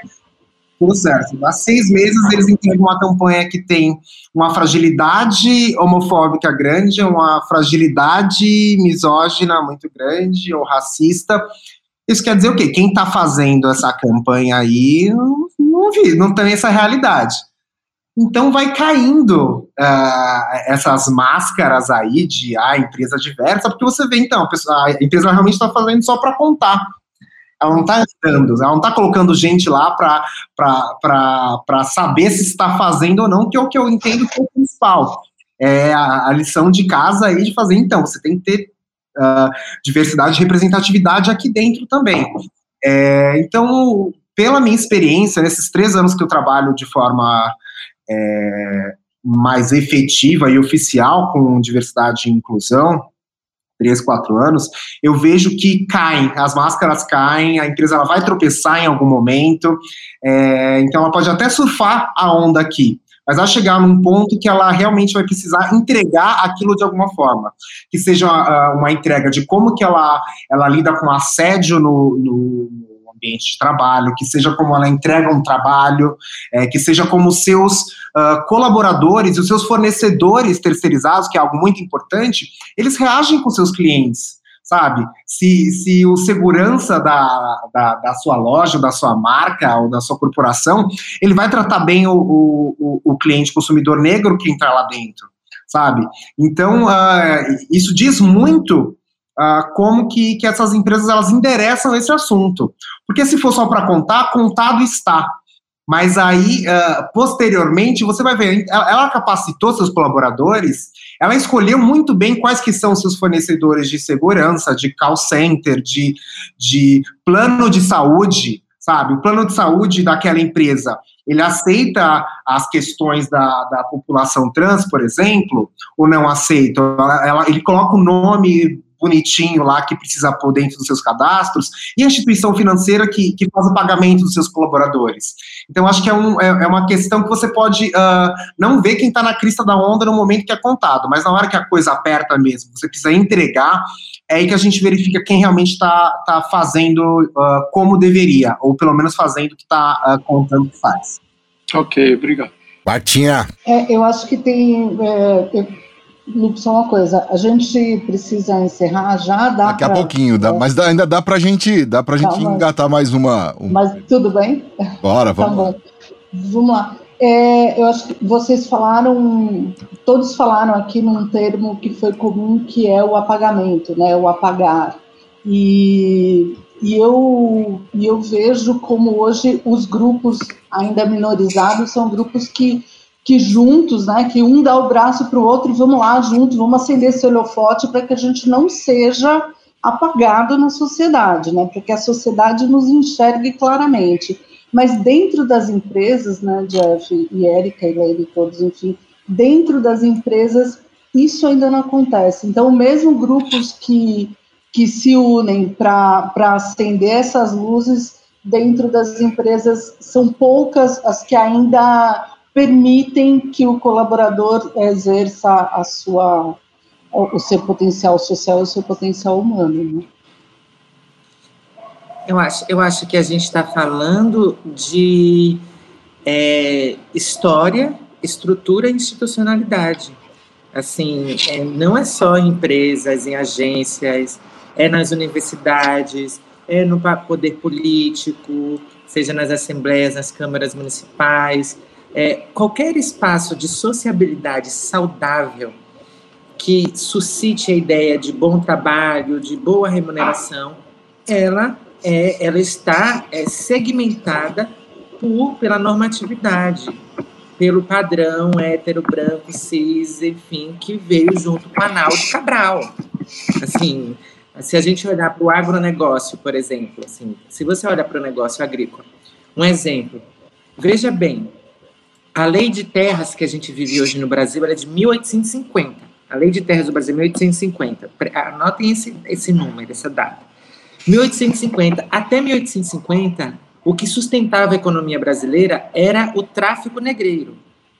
tudo certo. Há seis meses eles entregam uma campanha que tem uma fragilidade homofóbica grande, uma fragilidade misógina muito grande ou racista. Isso quer dizer o quê? Quem está fazendo essa campanha aí não, não, vi, não tem essa realidade. Então vai caindo uh, essas máscaras aí de ah, empresa diversa, porque você vê, então, a empresa realmente está fazendo só para contar. Ela não está entrando, ela não está colocando gente lá para saber se está fazendo ou não, que é o que eu entendo que é o principal. É a, a lição de casa aí de fazer, então, você tem que ter uh, diversidade e representatividade aqui dentro também. É, então, pela minha experiência, nesses três anos que eu trabalho de forma é, mais efetiva e oficial com diversidade e inclusão, três, quatro anos, eu vejo que caem, as máscaras caem, a empresa ela vai tropeçar em algum momento, é, então ela pode até surfar a onda aqui, mas vai chegar num ponto que ela realmente vai precisar entregar aquilo de alguma forma, que seja uh, uma entrega de como que ela, ela lida com assédio no, no ambiente de trabalho, que seja como ela entrega um trabalho, é, que seja como os seus uh, colaboradores e os seus fornecedores terceirizados, que é algo muito importante, eles reagem com seus clientes sabe? Se, se o segurança da, da, da, sua loja, da sua marca ou da sua corporação, ele vai tratar bem o, o, o cliente consumidor negro que entrar lá dentro, sabe? Então, uh, isso diz muito uh, como que, que essas empresas elas endereçam esse assunto. Porque se for só para contar, contado está. Mas aí, uh, posteriormente, você vai ver, ela capacitou seus colaboradores, ela escolheu muito bem quais que são seus fornecedores de segurança, de call center, de, de plano de saúde, sabe? O plano de saúde daquela empresa, ele aceita as questões da, da população trans, por exemplo, ou não aceita? Ela, ela, ele coloca o nome bonitinho lá que precisa pôr dentro dos seus cadastros, e a instituição financeira que, que faz o pagamento dos seus colaboradores. Então, acho que é, um, é, é uma questão que você pode uh, não ver quem está na crista da onda no momento que é contado, mas na hora que a coisa aperta mesmo, você precisa entregar, é aí que a gente verifica quem realmente está tá fazendo uh, como deveria, ou pelo menos fazendo o que está uh, contando que faz. Ok, obrigado. Martinha. É, eu acho que tem. É, só uma coisa, a gente precisa encerrar já, dá Daqui pra, a pouquinho, dá, mas dá, ainda dá pra gente, dá pra gente tá, engatar mais uma. Um... Mas tudo bem? Bora, vamos. Tá bom. Vamos lá. É, eu acho que vocês falaram, todos falaram aqui num termo que foi comum, que é o apagamento, né? O apagar. E, e, eu, e eu vejo como hoje os grupos ainda minorizados são grupos que que juntos, né, que um dá o braço para o outro e vamos lá juntos, vamos acender esse holofote para que a gente não seja apagado na sociedade, né, para que a sociedade nos enxergue claramente. Mas dentro das empresas, né, Jeff e Érica e Leire, todos, enfim, dentro das empresas isso ainda não acontece. Então, mesmo grupos que, que se unem para acender essas luzes dentro das empresas, são poucas as que ainda permitem que o colaborador exerça a sua, o seu potencial social o seu potencial humano. Né? Eu acho, eu acho que a gente está falando de é, história, estrutura e institucionalidade. Assim, é, não é só em empresas, em agências, é nas universidades, é no poder político, seja nas assembleias, nas câmaras municipais, é, qualquer espaço de sociabilidade saudável que suscite a ideia de bom trabalho, de boa remuneração, ela é, ela está é, segmentada por pela normatividade, pelo padrão hétero, branco, cis, enfim, que veio junto com a de Cabral. Assim, se a gente olhar para o agronegócio, por exemplo, assim, se você olhar para o negócio agrícola, um exemplo, veja bem, a lei de terras que a gente vive hoje no Brasil é de 1850. A lei de terras do Brasil é 1850. Anotem esse, esse número, essa data. 1850. Até 1850, o que sustentava a economia brasileira era o tráfico negreiro.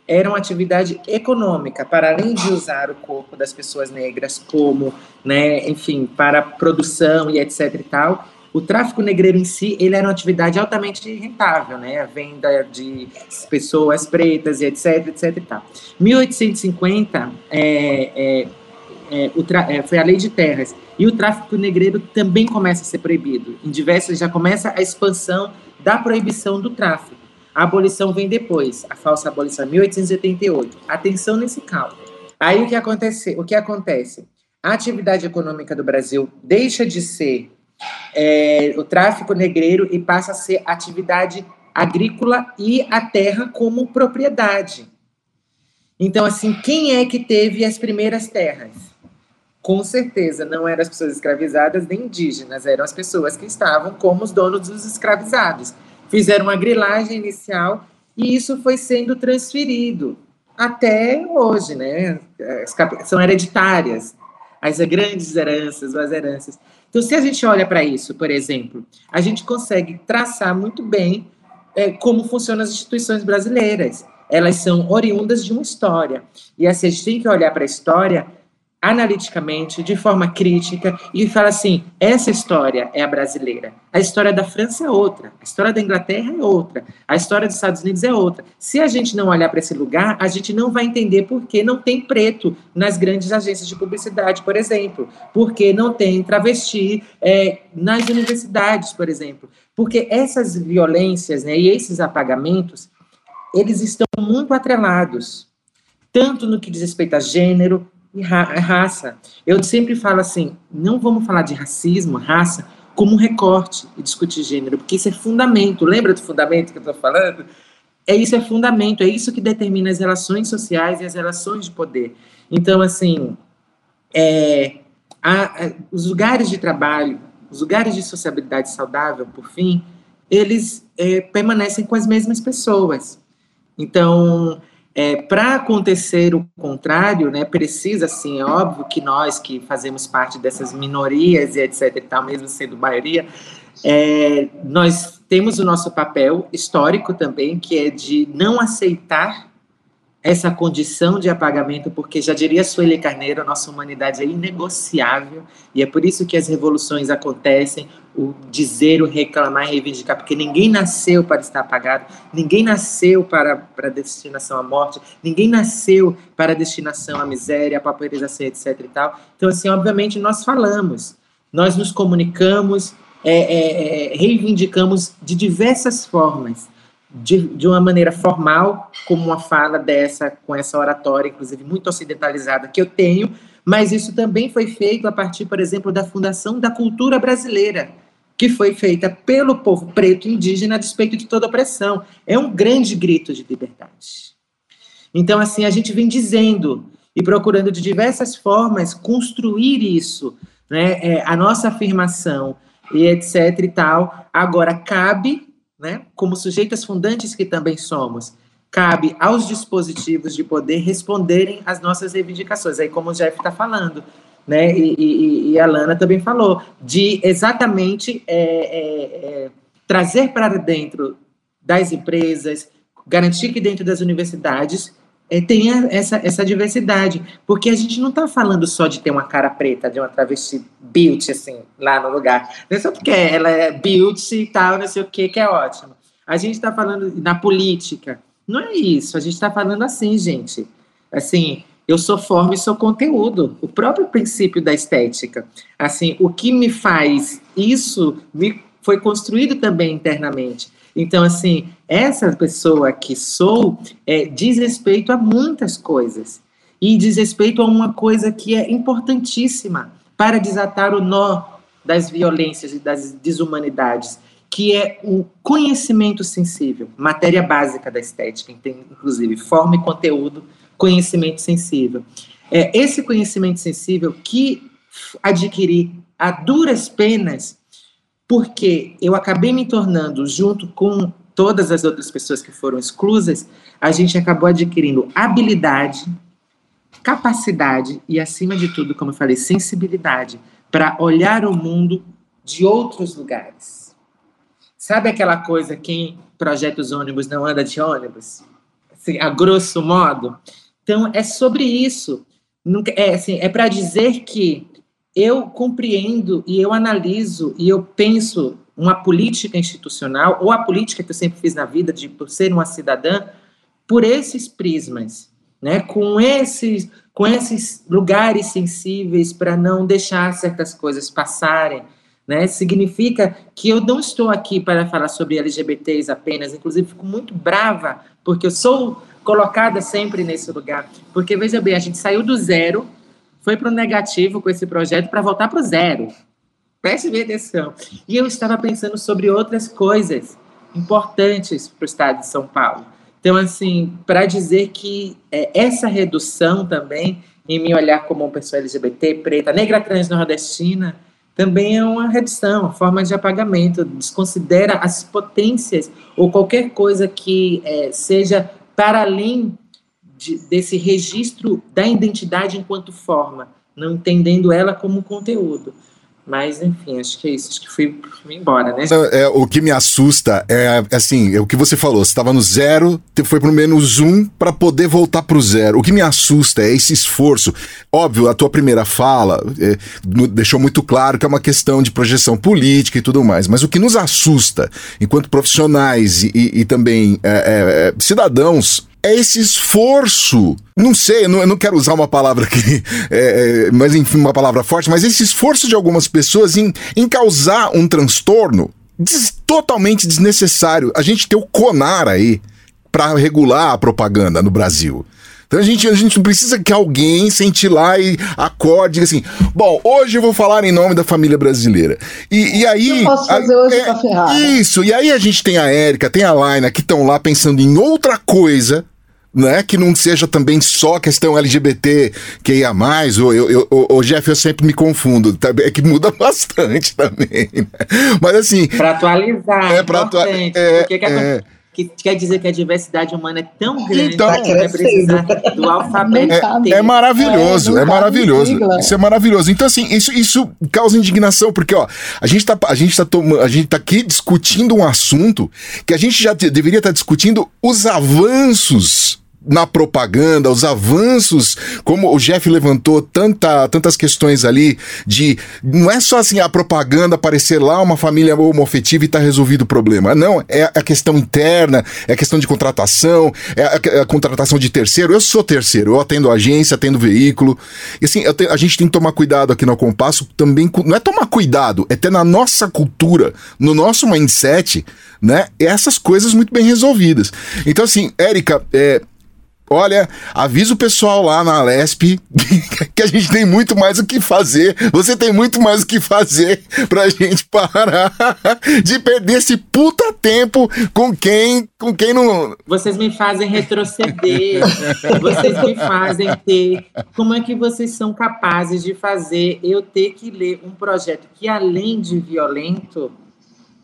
Era uma atividade econômica, para além de usar o corpo das pessoas negras como, né, enfim, para produção e etc e tal, o tráfico negreiro em si, ele era uma atividade altamente rentável, né? A venda de pessoas pretas e etc, etc e tal. 1850 é, é, é, é, foi a lei de terras e o tráfico negreiro também começa a ser proibido. Em diversas já começa a expansão da proibição do tráfico. A abolição vem depois, a falsa abolição, 1888. Atenção nesse cálculo. Aí o que acontece? O que acontece? A atividade econômica do Brasil deixa de ser é, o tráfico negreiro e passa a ser atividade agrícola e a terra como propriedade. Então, assim, quem é que teve as primeiras terras? Com certeza, não eram as pessoas escravizadas nem indígenas, eram as pessoas que estavam como os donos dos escravizados. Fizeram uma grilagem inicial e isso foi sendo transferido até hoje, né? São hereditárias as grandes heranças, as heranças. Então, se a gente olha para isso, por exemplo, a gente consegue traçar muito bem é, como funcionam as instituições brasileiras. Elas são oriundas de uma história. E assim, a gente tem que olhar para a história analiticamente, de forma crítica, e fala assim: essa história é a brasileira. A história da França é outra, a história da Inglaterra é outra, a história dos Estados Unidos é outra. Se a gente não olhar para esse lugar, a gente não vai entender por que não tem preto nas grandes agências de publicidade, por exemplo, por que não tem travesti é, nas universidades, por exemplo. Porque essas violências né, e esses apagamentos, eles estão muito atrelados, tanto no que diz respeito a gênero, e ra raça. Eu sempre falo assim, não vamos falar de racismo, raça, como um recorte e discutir gênero, porque isso é fundamento. Lembra do fundamento que eu estou falando? É isso, é fundamento, é isso que determina as relações sociais e as relações de poder. Então, assim, é, a, a, os lugares de trabalho, os lugares de sociabilidade saudável, por fim, eles é, permanecem com as mesmas pessoas. Então, é, para acontecer o contrário, né, precisa, assim, é óbvio que nós que fazemos parte dessas minorias e etc e tal, mesmo sendo maioria, é, nós temos o nosso papel histórico também, que é de não aceitar essa condição de apagamento, porque já diria Sueli Carneiro, nossa humanidade é inegociável, e é por isso que as revoluções acontecem, o dizer, o reclamar reivindicar, porque ninguém nasceu para estar apagado, ninguém nasceu para, para destinação à morte, ninguém nasceu para destinação à miséria, à pauperização, etc e tal. Então, assim, obviamente, nós falamos, nós nos comunicamos, é, é, é, reivindicamos de diversas formas, de, de uma maneira formal, como uma fala dessa, com essa oratória, inclusive muito ocidentalizada, que eu tenho, mas isso também foi feito a partir, por exemplo, da Fundação da Cultura Brasileira, que foi feita pelo povo preto indígena a despeito de toda opressão. É um grande grito de liberdade. Então, assim, a gente vem dizendo e procurando de diversas formas construir isso, né, é, a nossa afirmação e etc e tal. Agora, cabe né, como sujeitas fundantes que também somos, cabe aos dispositivos de poder responderem às nossas reivindicações. Aí, como o Jeff está falando, né, e, e, e, a Lana também falou, de exatamente é, é, é, trazer para dentro das empresas, garantir que dentro das universidades é, tenha essa, essa diversidade, porque a gente não está falando só de ter uma cara preta, de uma travesti beauty, assim, lá no lugar. Não é só porque ela é beauty e tal, não sei o que, que é ótimo. A gente está falando na política. Não é isso, a gente está falando assim, gente. Assim, eu sou forma e sou conteúdo. O próprio princípio da estética. Assim, o que me faz isso me foi construído também internamente. Então, assim, essa pessoa que sou é, diz respeito a muitas coisas. E diz respeito a uma coisa que é importantíssima para desatar o nó das violências e das desumanidades, que é o conhecimento sensível, matéria básica da estética, inclusive forma e conteúdo, conhecimento sensível. É esse conhecimento sensível que adquiri a duras penas porque eu acabei me tornando, junto com todas as outras pessoas que foram exclusas, a gente acabou adquirindo habilidade, capacidade e, acima de tudo, como eu falei, sensibilidade para olhar o mundo de outros lugares. Sabe aquela coisa, quem projeta os ônibus não anda de ônibus? Assim, a grosso modo. Então, é sobre isso. É, assim, é para dizer que eu compreendo e eu analiso e eu penso uma política institucional ou a política que eu sempre fiz na vida de ser uma cidadã por esses prismas, né? Com esses com esses lugares sensíveis para não deixar certas coisas passarem, né? Significa que eu não estou aqui para falar sobre LGBTs apenas, inclusive fico muito brava porque eu sou colocada sempre nesse lugar, porque veja bem, a gente saiu do zero foi para o negativo com esse projeto para voltar para o zero. Preste bem atenção. E eu estava pensando sobre outras coisas importantes para o estado de São Paulo. Então, assim, para dizer que é, essa redução também, em me olhar como uma pessoa LGBT, preta, negra, trans, nordestina, também é uma redução, uma forma de apagamento, desconsidera as potências ou qualquer coisa que é, seja para além de, desse registro da identidade enquanto forma, não entendendo ela como conteúdo. Mas, enfim, acho que é isso. Acho que fui, fui embora, né? É, o que me assusta é, assim, é o que você falou. Você estava no zero, foi para o menos um para poder voltar para o zero. O que me assusta é esse esforço. Óbvio, a tua primeira fala é, deixou muito claro que é uma questão de projeção política e tudo mais. Mas o que nos assusta, enquanto profissionais e, e, e também é, é cidadãos é esse esforço. Não sei, eu não, eu não quero usar uma palavra aqui, é, é, mas enfim, uma palavra forte, mas esse esforço de algumas pessoas em, em causar um transtorno des, totalmente desnecessário. A gente tem o CONAR aí para regular a propaganda no Brasil. Então a gente, a gente precisa que alguém sente lá e acorde assim. Bom, hoje eu vou falar em nome da família brasileira. E, e aí. Eu posso fazer a, hoje é, pra ferrar. Isso, e aí a gente tem a Érica, tem a Laina que estão lá pensando em outra coisa né? Que não seja também só questão LGBT que ia mais, ou eu, eu, o Jeff, eu sempre me confundo, tá? é que muda bastante também, né? Mas assim. Para atualizar, é para atualizar. É, é, que quer dizer que a diversidade humana é tão grande Então- que vai precisar do alfabeto É- inteiro. É maravilhoso, É, é, maravilhoso. sigla. Isso é maravilhoso. Então, assim, isso, isso causa indignação, porque, ó, a gente tá, a gente tá, toma- a gente tá aqui discutindo um assunto que a gente já deveria estar discutindo os avanços na propaganda, os avanços, como o Jeff levantou tanta, tantas questões ali de não é só assim a propaganda aparecer lá uma família homoafetiva e tá resolvido o problema. Não, é a questão interna, é a questão de contratação, é a, é a contratação de terceiro. Eu sou terceiro, eu atendo agência, atendo veículo. E assim, te- a gente tem que tomar cuidado aqui no Compasso também, não é tomar cuidado, é ter na nossa cultura, no nosso mindset, né, essas coisas muito bem resolvidas. Então assim, Érica, é, Olha, avisa o pessoal lá na Lesp que a gente tem muito mais o que fazer. Você tem muito mais o que fazer pra gente parar de perder esse puta tempo com quem, com quem não. Vocês me fazem retroceder. vocês me fazem ter. Como é que vocês são capazes de fazer eu ter que ler um projeto que, além de violento,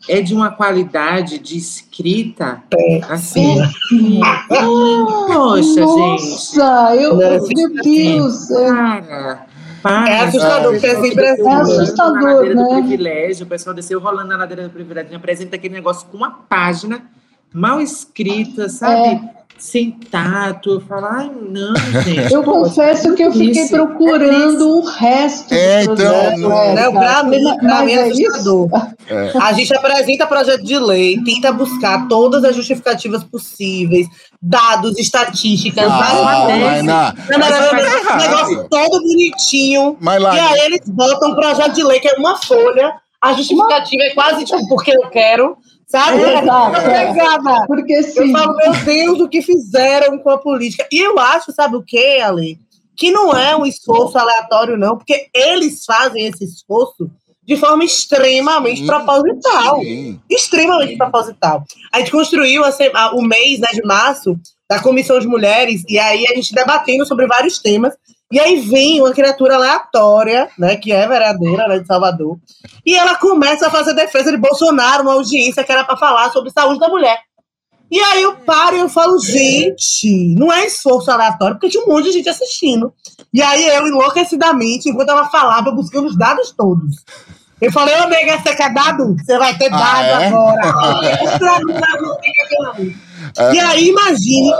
é de uma qualidade de escrita assim. que- Poxa, gente. Nossa, eu, Não, meu Deus. é- Para. Para, É assustador, porque é assim. É assustador, na ladeira do né? privilégio, o pessoal desceu rolando na ladeira do privilégio, apresenta aquele negócio com uma página mal escrita, sabe? Sem tato. Eu falo, ai, não, gente. Eu pô, confesso que eu fiquei isso, procurando o resto É, do então, projeto. não-. Não, pra mim, pra mim é é assustador. A gente apresenta projeto de lei, tenta buscar todas as justificativas possíveis, dados, estatísticas, Ah, negócio todo bonitinho. Mas lá. E aí eles botam um projeto de lei que é uma folha, a justificativa é quase tipo porque eu quero, sabe? É. Obrigada. Porque Eu sim. falo, meu Deus, o que fizeram com a política. E eu acho, sabe o que, Ale? Que não é um esforço aleatório, não, porque eles fazem esse esforço de forma extremamente Sim, proposital. Sim. Extremamente proposital. A gente construiu a se- a- o mês né, de março da Comissão de Mulheres, e aí a gente debatendo sobre vários temas. E aí vem uma criatura aleatória, né, que é vereadora né, de Salvador, e ela começa a fazer defesa de Bolsonaro numa audiência que era para falar sobre saúde da mulher. E aí eu paro e eu falo, gente, não é esforço aleatório, porque tinha um monte de gente assistindo. E aí eu, enlouquecidamente, enquanto ela falava, buscando os dados todos. Eu falei, ô nega, você quer dado? Você vai ter Ah, dado é? agora. Eu amor. E aí, imagine,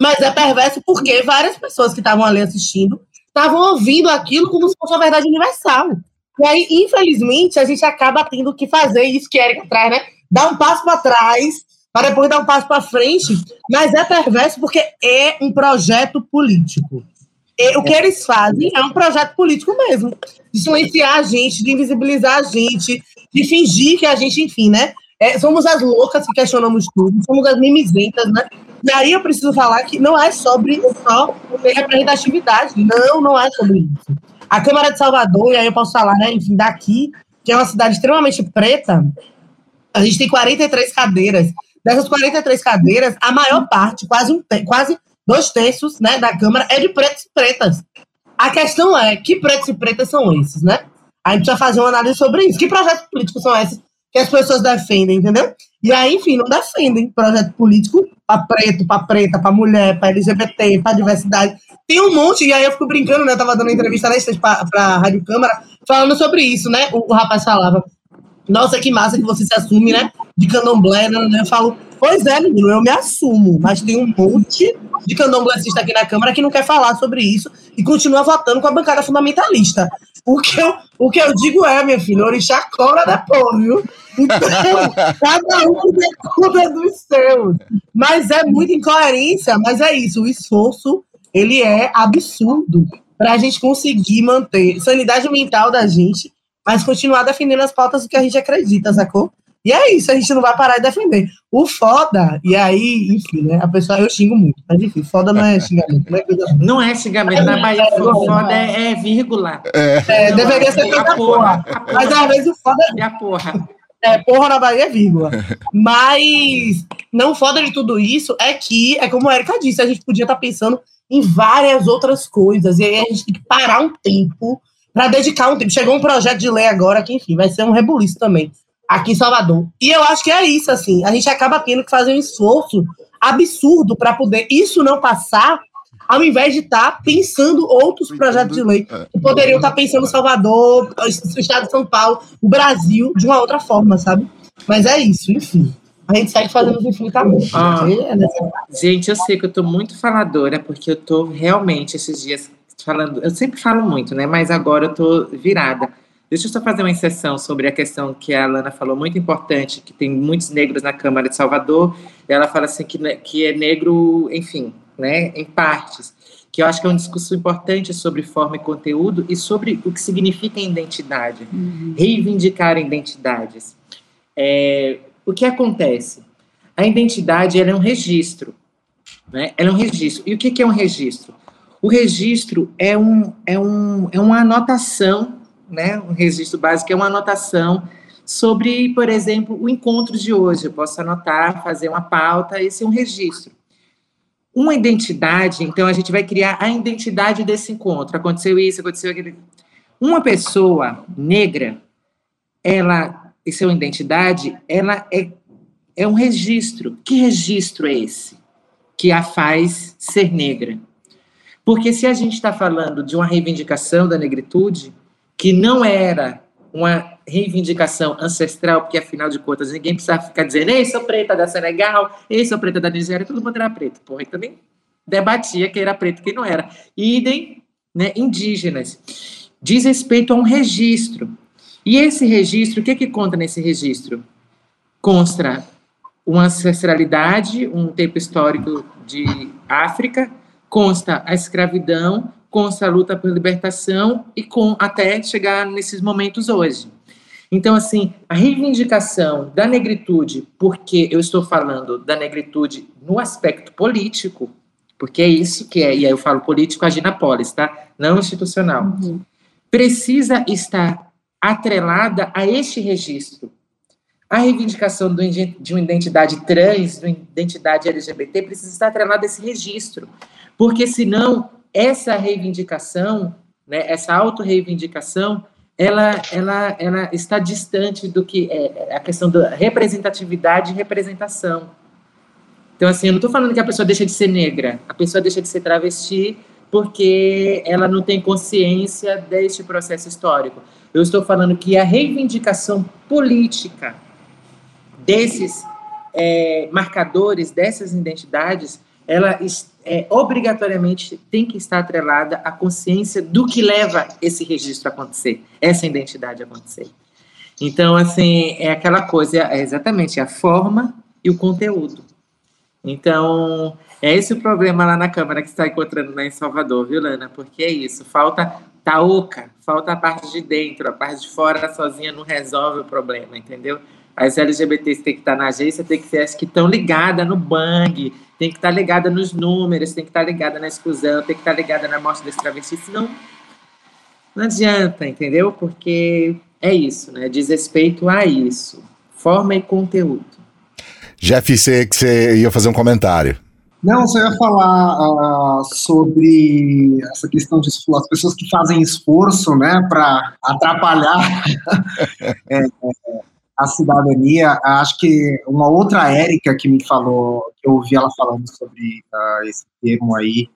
mas é perverso porque várias pessoas que estavam ali assistindo estavam ouvindo aquilo como se fosse uma verdade universal. E aí, infelizmente, a gente acaba tendo que fazer isso que a Erika traz, né? Dar um passo para trás, para depois dar um passo para frente. Mas é perverso porque é um projeto político. E o que eles fazem é um projeto político mesmo. De silenciar a gente, de invisibilizar a gente, de fingir que a gente, enfim, né? É, somos as loucas que questionamos tudo, somos as mimizentas, né? E aí eu preciso falar que não é sobre só representatividade. Não, não é sobre isso. A Câmara de Salvador, e aí eu posso falar, né, enfim, daqui, que é uma cidade extremamente preta, a gente tem 43 cadeiras. Dessas 43 cadeiras, a maior parte, quase, um quase dois terços né, da Câmara, é de pretos e pretas. A questão é, que pretos e pretas são esses, né? A gente precisa fazer uma análise sobre isso. Que projetos políticos são esses que as pessoas defendem, entendeu? E aí, enfim, não defendem projeto político para preto, para preta, para mulher, para LGBT, para diversidade. Tem um monte, e aí eu fico brincando, né? Eu tava dando entrevista na para a Rádio Câmara, falando sobre isso, né? O, o rapaz falava, nossa, que massa que você se assume, né? De candomblé, né? Eu falo, pois é, menino, eu me assumo, mas tem um monte de candomblessista aqui na Câmara que não quer falar sobre isso e continua votando com a bancada fundamentalista. O que eu, o que eu digo é, minha filha, orixá cobra depois, viu? Então, cada um conta dos seus. Mas é muita incoerência, mas é isso, o esforço, ele é absurdo para a gente conseguir manter sanidade mental da gente, mas continuar defendendo as pautas do que a gente acredita, sacou? E é isso, a gente não vai parar de defender. O foda, e aí, enfim, né? A pessoa, eu xingo muito, mas enfim, foda não é xingamento, não é coisa. Não é xingamento. Na Bahia, o foda é, é vírgula. É, deveria ser toda porra. porra. Mas às vezes o foda É a porra. É porra na Bahia, é vírgula. Mas não foda de tudo isso é que, é como a Erika disse, a gente podia estar pensando em várias outras coisas. E aí a gente tem que parar um tempo para dedicar um tempo. Chegou um projeto de lei agora que, enfim, vai ser um rebuliço também. aqui em Salvador. E eu acho que é isso, assim. A gente acaba tendo que fazer um esforço absurdo para poder isso não passar, ao invés de estar tá pensando outros projetos de lei é. que poderiam estar tá pensando Salvador, o estado de São Paulo, o Brasil, de uma outra forma, sabe? Mas é isso, enfim. A gente segue fazendo infinitamente. Ah, é gente, eu sei que eu tô muito faladora, porque eu tô realmente esses dias falando. Eu sempre falo muito, né? Mas agora eu tô virada. Deixa eu só fazer uma inserção sobre a questão que a Alana falou, muito importante, que tem muitos negros na Câmara de Salvador. Ela fala assim que, que é negro, enfim, né, em partes. Que eu acho que é um discurso importante sobre forma e conteúdo e sobre o que significa identidade. Uhum. Reivindicar identidades. É, o que acontece? A identidade é um registro. Né? Ela é um registro. E o que, que é um registro? O registro é, um, é, um, é uma anotação, né? um registro básico é uma anotação sobre, por exemplo, o encontro de hoje. Eu posso anotar, fazer uma pauta, esse é um registro. Uma identidade, então a gente vai criar a identidade desse encontro. Aconteceu isso, aconteceu aquilo. Uma pessoa negra, ela, é uma identidade, ela é, é um registro. Que registro é esse que a faz ser negra? Porque se a gente está falando de uma reivindicação da negritude, que não era uma reivindicação ancestral, porque afinal de contas ninguém precisa ficar dizendo, ei, sou preta da Senegal, ei, sou preta da Nigéria, todo mundo era preto. Porra, então nem debatia quem era preto e quem não era. Idem, né, indígenas. Diz respeito a um registro. E esse registro, o que que conta nesse registro? Consta uma ancestralidade, um tempo histórico de África, consta a escravidão, consta a luta por libertação e com até chegar nesses momentos hoje. Então, assim, a reivindicação da negritude, porque eu estou falando da negritude no aspecto político, porque é isso que é, e aí eu falo político agir polis, tá? Não institucional. Uhum. Precisa estar atrelada a este registro. A reivindicação de uma identidade trans, de uma identidade LGBT, precisa estar atrelada a esse registro. Porque senão essa reivindicação, né, essa autorreivindicação, ela, ela, ela está distante do que é, é a questão da representatividade e representação. Então, assim, eu não estou falando que a pessoa deixa de ser negra, a pessoa deixa de ser travesti porque ela não tem consciência deste processo histórico. Eu estou falando que a reivindicação política desses é, marcadores, dessas identidades, ela é, obrigatoriamente tem que estar atrelada à consciência do que leva esse registro a acontecer, essa identidade a acontecer. Então, assim, é aquela coisa, é exatamente a forma e o conteúdo. Então, é esse o problema lá na Câmara que está encontrando lá em Salvador, viu, Lana? Porque é isso, falta tá oca, falta a parte de dentro, a parte de fora sozinha não resolve o problema, entendeu? As LGBTs têm que estar na agência, tem que ser as que estão ligadas no bang, tem que estar ligada nos números, tem que estar ligada na exclusão, tem que estar ligada na morte desse travesti, senão não adianta, entendeu? Porque é isso, né? Diz respeito a isso. Forma e conteúdo. Jeff, você, você ia fazer um comentário. Não, você ia falar uh, sobre essa questão de as pessoas que fazem esforço, né, para atrapalhar é, a cidadania. Acho que uma outra Érica que me falou, que eu ouvi ela falando sobre uh, esse termo aí,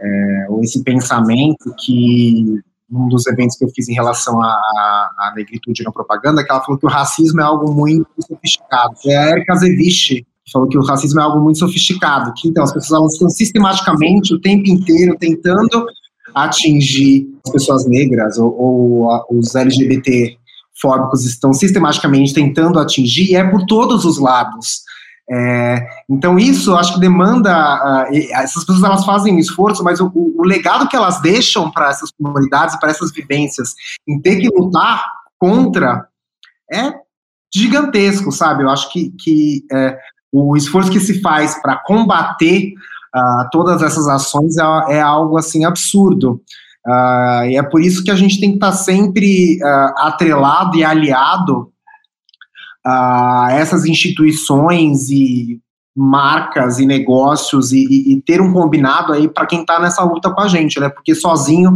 é, ou esse pensamento que um dos eventos que eu fiz em relação à, negritude na propaganda, que ela falou que o racismo é algo muito sofisticado. É a Erika Zevich falou que o racismo é algo muito sofisticado, que então as pessoas elas estão sistematicamente o tempo inteiro tentando atingir as pessoas negras ou, ou os LGBT fóbicos estão sistematicamente tentando atingir, e é por todos os lados. É, então isso acho que demanda uh, essas pessoas elas fazem um esforço, mas o, o legado que elas deixam para essas comunidades, para essas vivências, em ter que lutar contra é gigantesco, sabe? Eu acho que, que é, o esforço que se faz para combater uh, todas essas ações é, é, algo assim absurdo. Uh, e é por isso que a gente tem que estar tá sempre uh, atrelado e aliado a essas instituições e marcas e negócios e, e, e ter um combinado aí para quem está nessa luta com a gente, né? Porque sozinho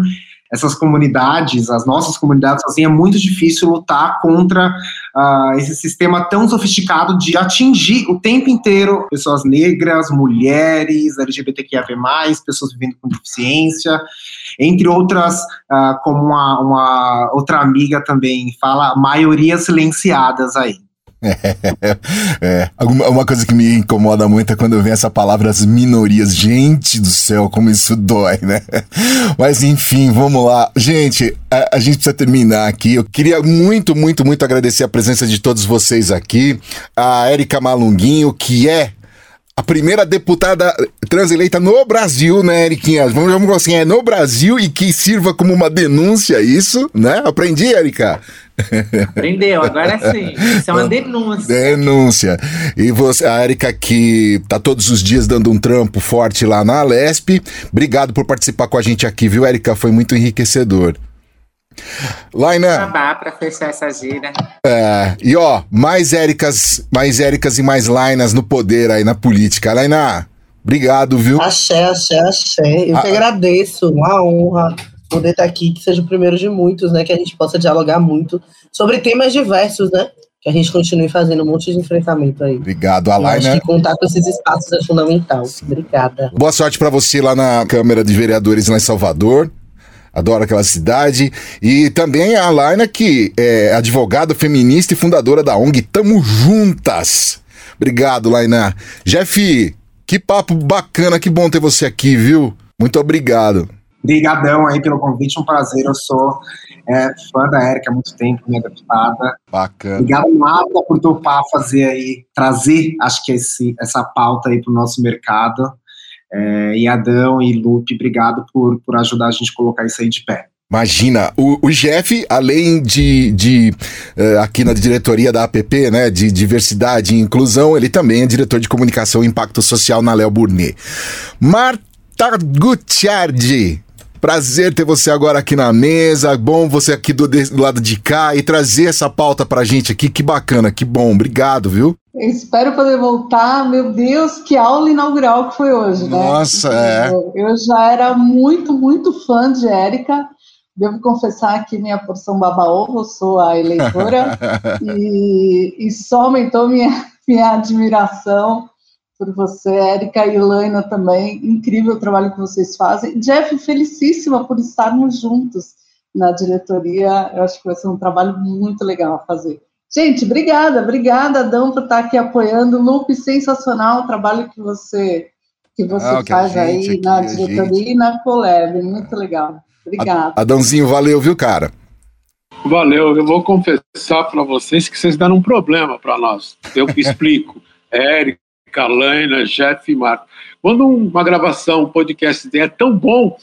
essas comunidades, as nossas comunidades sozinhas, é muito difícil lutar contra uh, esse sistema tão sofisticado de atingir o tempo inteiro pessoas negras, mulheres, LGBTQIA+, pessoas vivendo com deficiência, entre outras, uh, como uma, uma outra amiga também fala, maiorias silenciadas aí. É, é, uma coisa que me incomoda muito é quando eu vejo essa palavra as minorias. Gente do céu, como isso dói, né? Mas enfim, vamos lá. Gente, a, a, gente precisa terminar aqui. Eu queria muito, muito, muito agradecer a presença de todos vocês aqui. A Érica Malunguinho, que é a primeira deputada transeleita no Brasil, né, Eriquinha? Vamos, vamos assim, é no Brasil e que sirva como uma denúncia isso, né? Aprendi, Erika? Aprendeu, agora sim. Isso é uma denúncia. Denúncia. E você, a Erika que tá todos os dias dando um trampo forte lá na Alesp. Obrigado por participar com a gente aqui, viu, Erika? Foi muito enriquecedor. Laina. para fechar essa gira. É, e ó, mais Éricas, mais Éricas e mais Lainas no poder aí na política. Laina, obrigado, viu? Axé, axé, axé. Eu a... que agradeço, uma honra poder estar aqui, que seja o primeiro de muitos, né? Que a gente possa dialogar muito sobre temas diversos, né? Que a gente continue fazendo um monte de enfrentamento aí. Obrigado, Alaina. Acho que contar com esses espaços é fundamental. Sim. Obrigada. Boa sorte para você lá na Câmara de Vereadores lá em Salvador adoro aquela cidade. E também a Laina, que é advogada feminista e fundadora da ONG Tamo Juntas. Obrigado, Laina. Jeff, que papo bacana, que bom ter você aqui, viu? Muito obrigado. Obrigadão aí pelo convite, um prazer. Eu sou é, fã da Erika há muito tempo, minha deputada. Bacana. Obrigado, Marta, por topar fazer aí, trazer, acho que esse, essa pauta aí para o nosso mercado. É, e Adão e Lupe, obrigado por, por ajudar a gente a colocar isso aí de pé. Imagina, o, o Jeff, além de, de uh, aqui na diretoria da APP, né, de diversidade e inclusão, ele também é diretor de comunicação e impacto social na Léo Burnet. Marta Gutiardi, prazer ter você agora aqui na mesa, bom você aqui do, do lado de cá e trazer essa pauta pra gente aqui, que bacana, que bom, obrigado, viu? Eu espero poder voltar. Meu Deus, que aula inaugural que foi hoje, né? Nossa, é. Eu já era muito, muito fã de Érica. Devo confessar que minha porção baba-ovo, sou a eleitora, e, e só aumentou minha, minha admiração por você, Érica e Laina também. Incrível o trabalho que vocês fazem. Jeff, felicíssima por estarmos juntos na diretoria. Eu acho que vai ser um trabalho muito legal a fazer. Gente, obrigada, obrigada, Adão, por estar aqui apoiando. Lupe, sensacional o trabalho que você, que você ah, faz aí na diretoria e na Coleb. Muito legal. Obrigada. Adãozinho, valeu, viu, cara? Valeu, eu vou confessar para vocês que vocês deram um problema para nós. Eu explico. Érica, Laina, Jeff e Marco. Quando uma gravação, um podcast é tão bom,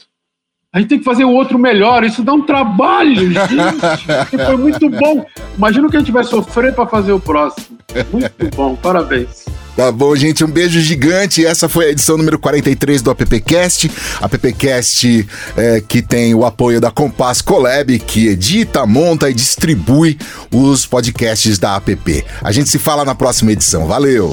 a gente tem que fazer o outro melhor. Isso dá um trabalho, gente. Foi muito bom. Imagina o que a gente vai sofrer para fazer o próximo. Muito bom, parabéns. Tá bom, gente, um beijo gigante. Essa foi a edição número 43 do AppCast. AppCast é, que tem o apoio da Compass Collab, que edita, monta e distribui os podcasts da App. A gente se fala na próxima edição. Valeu!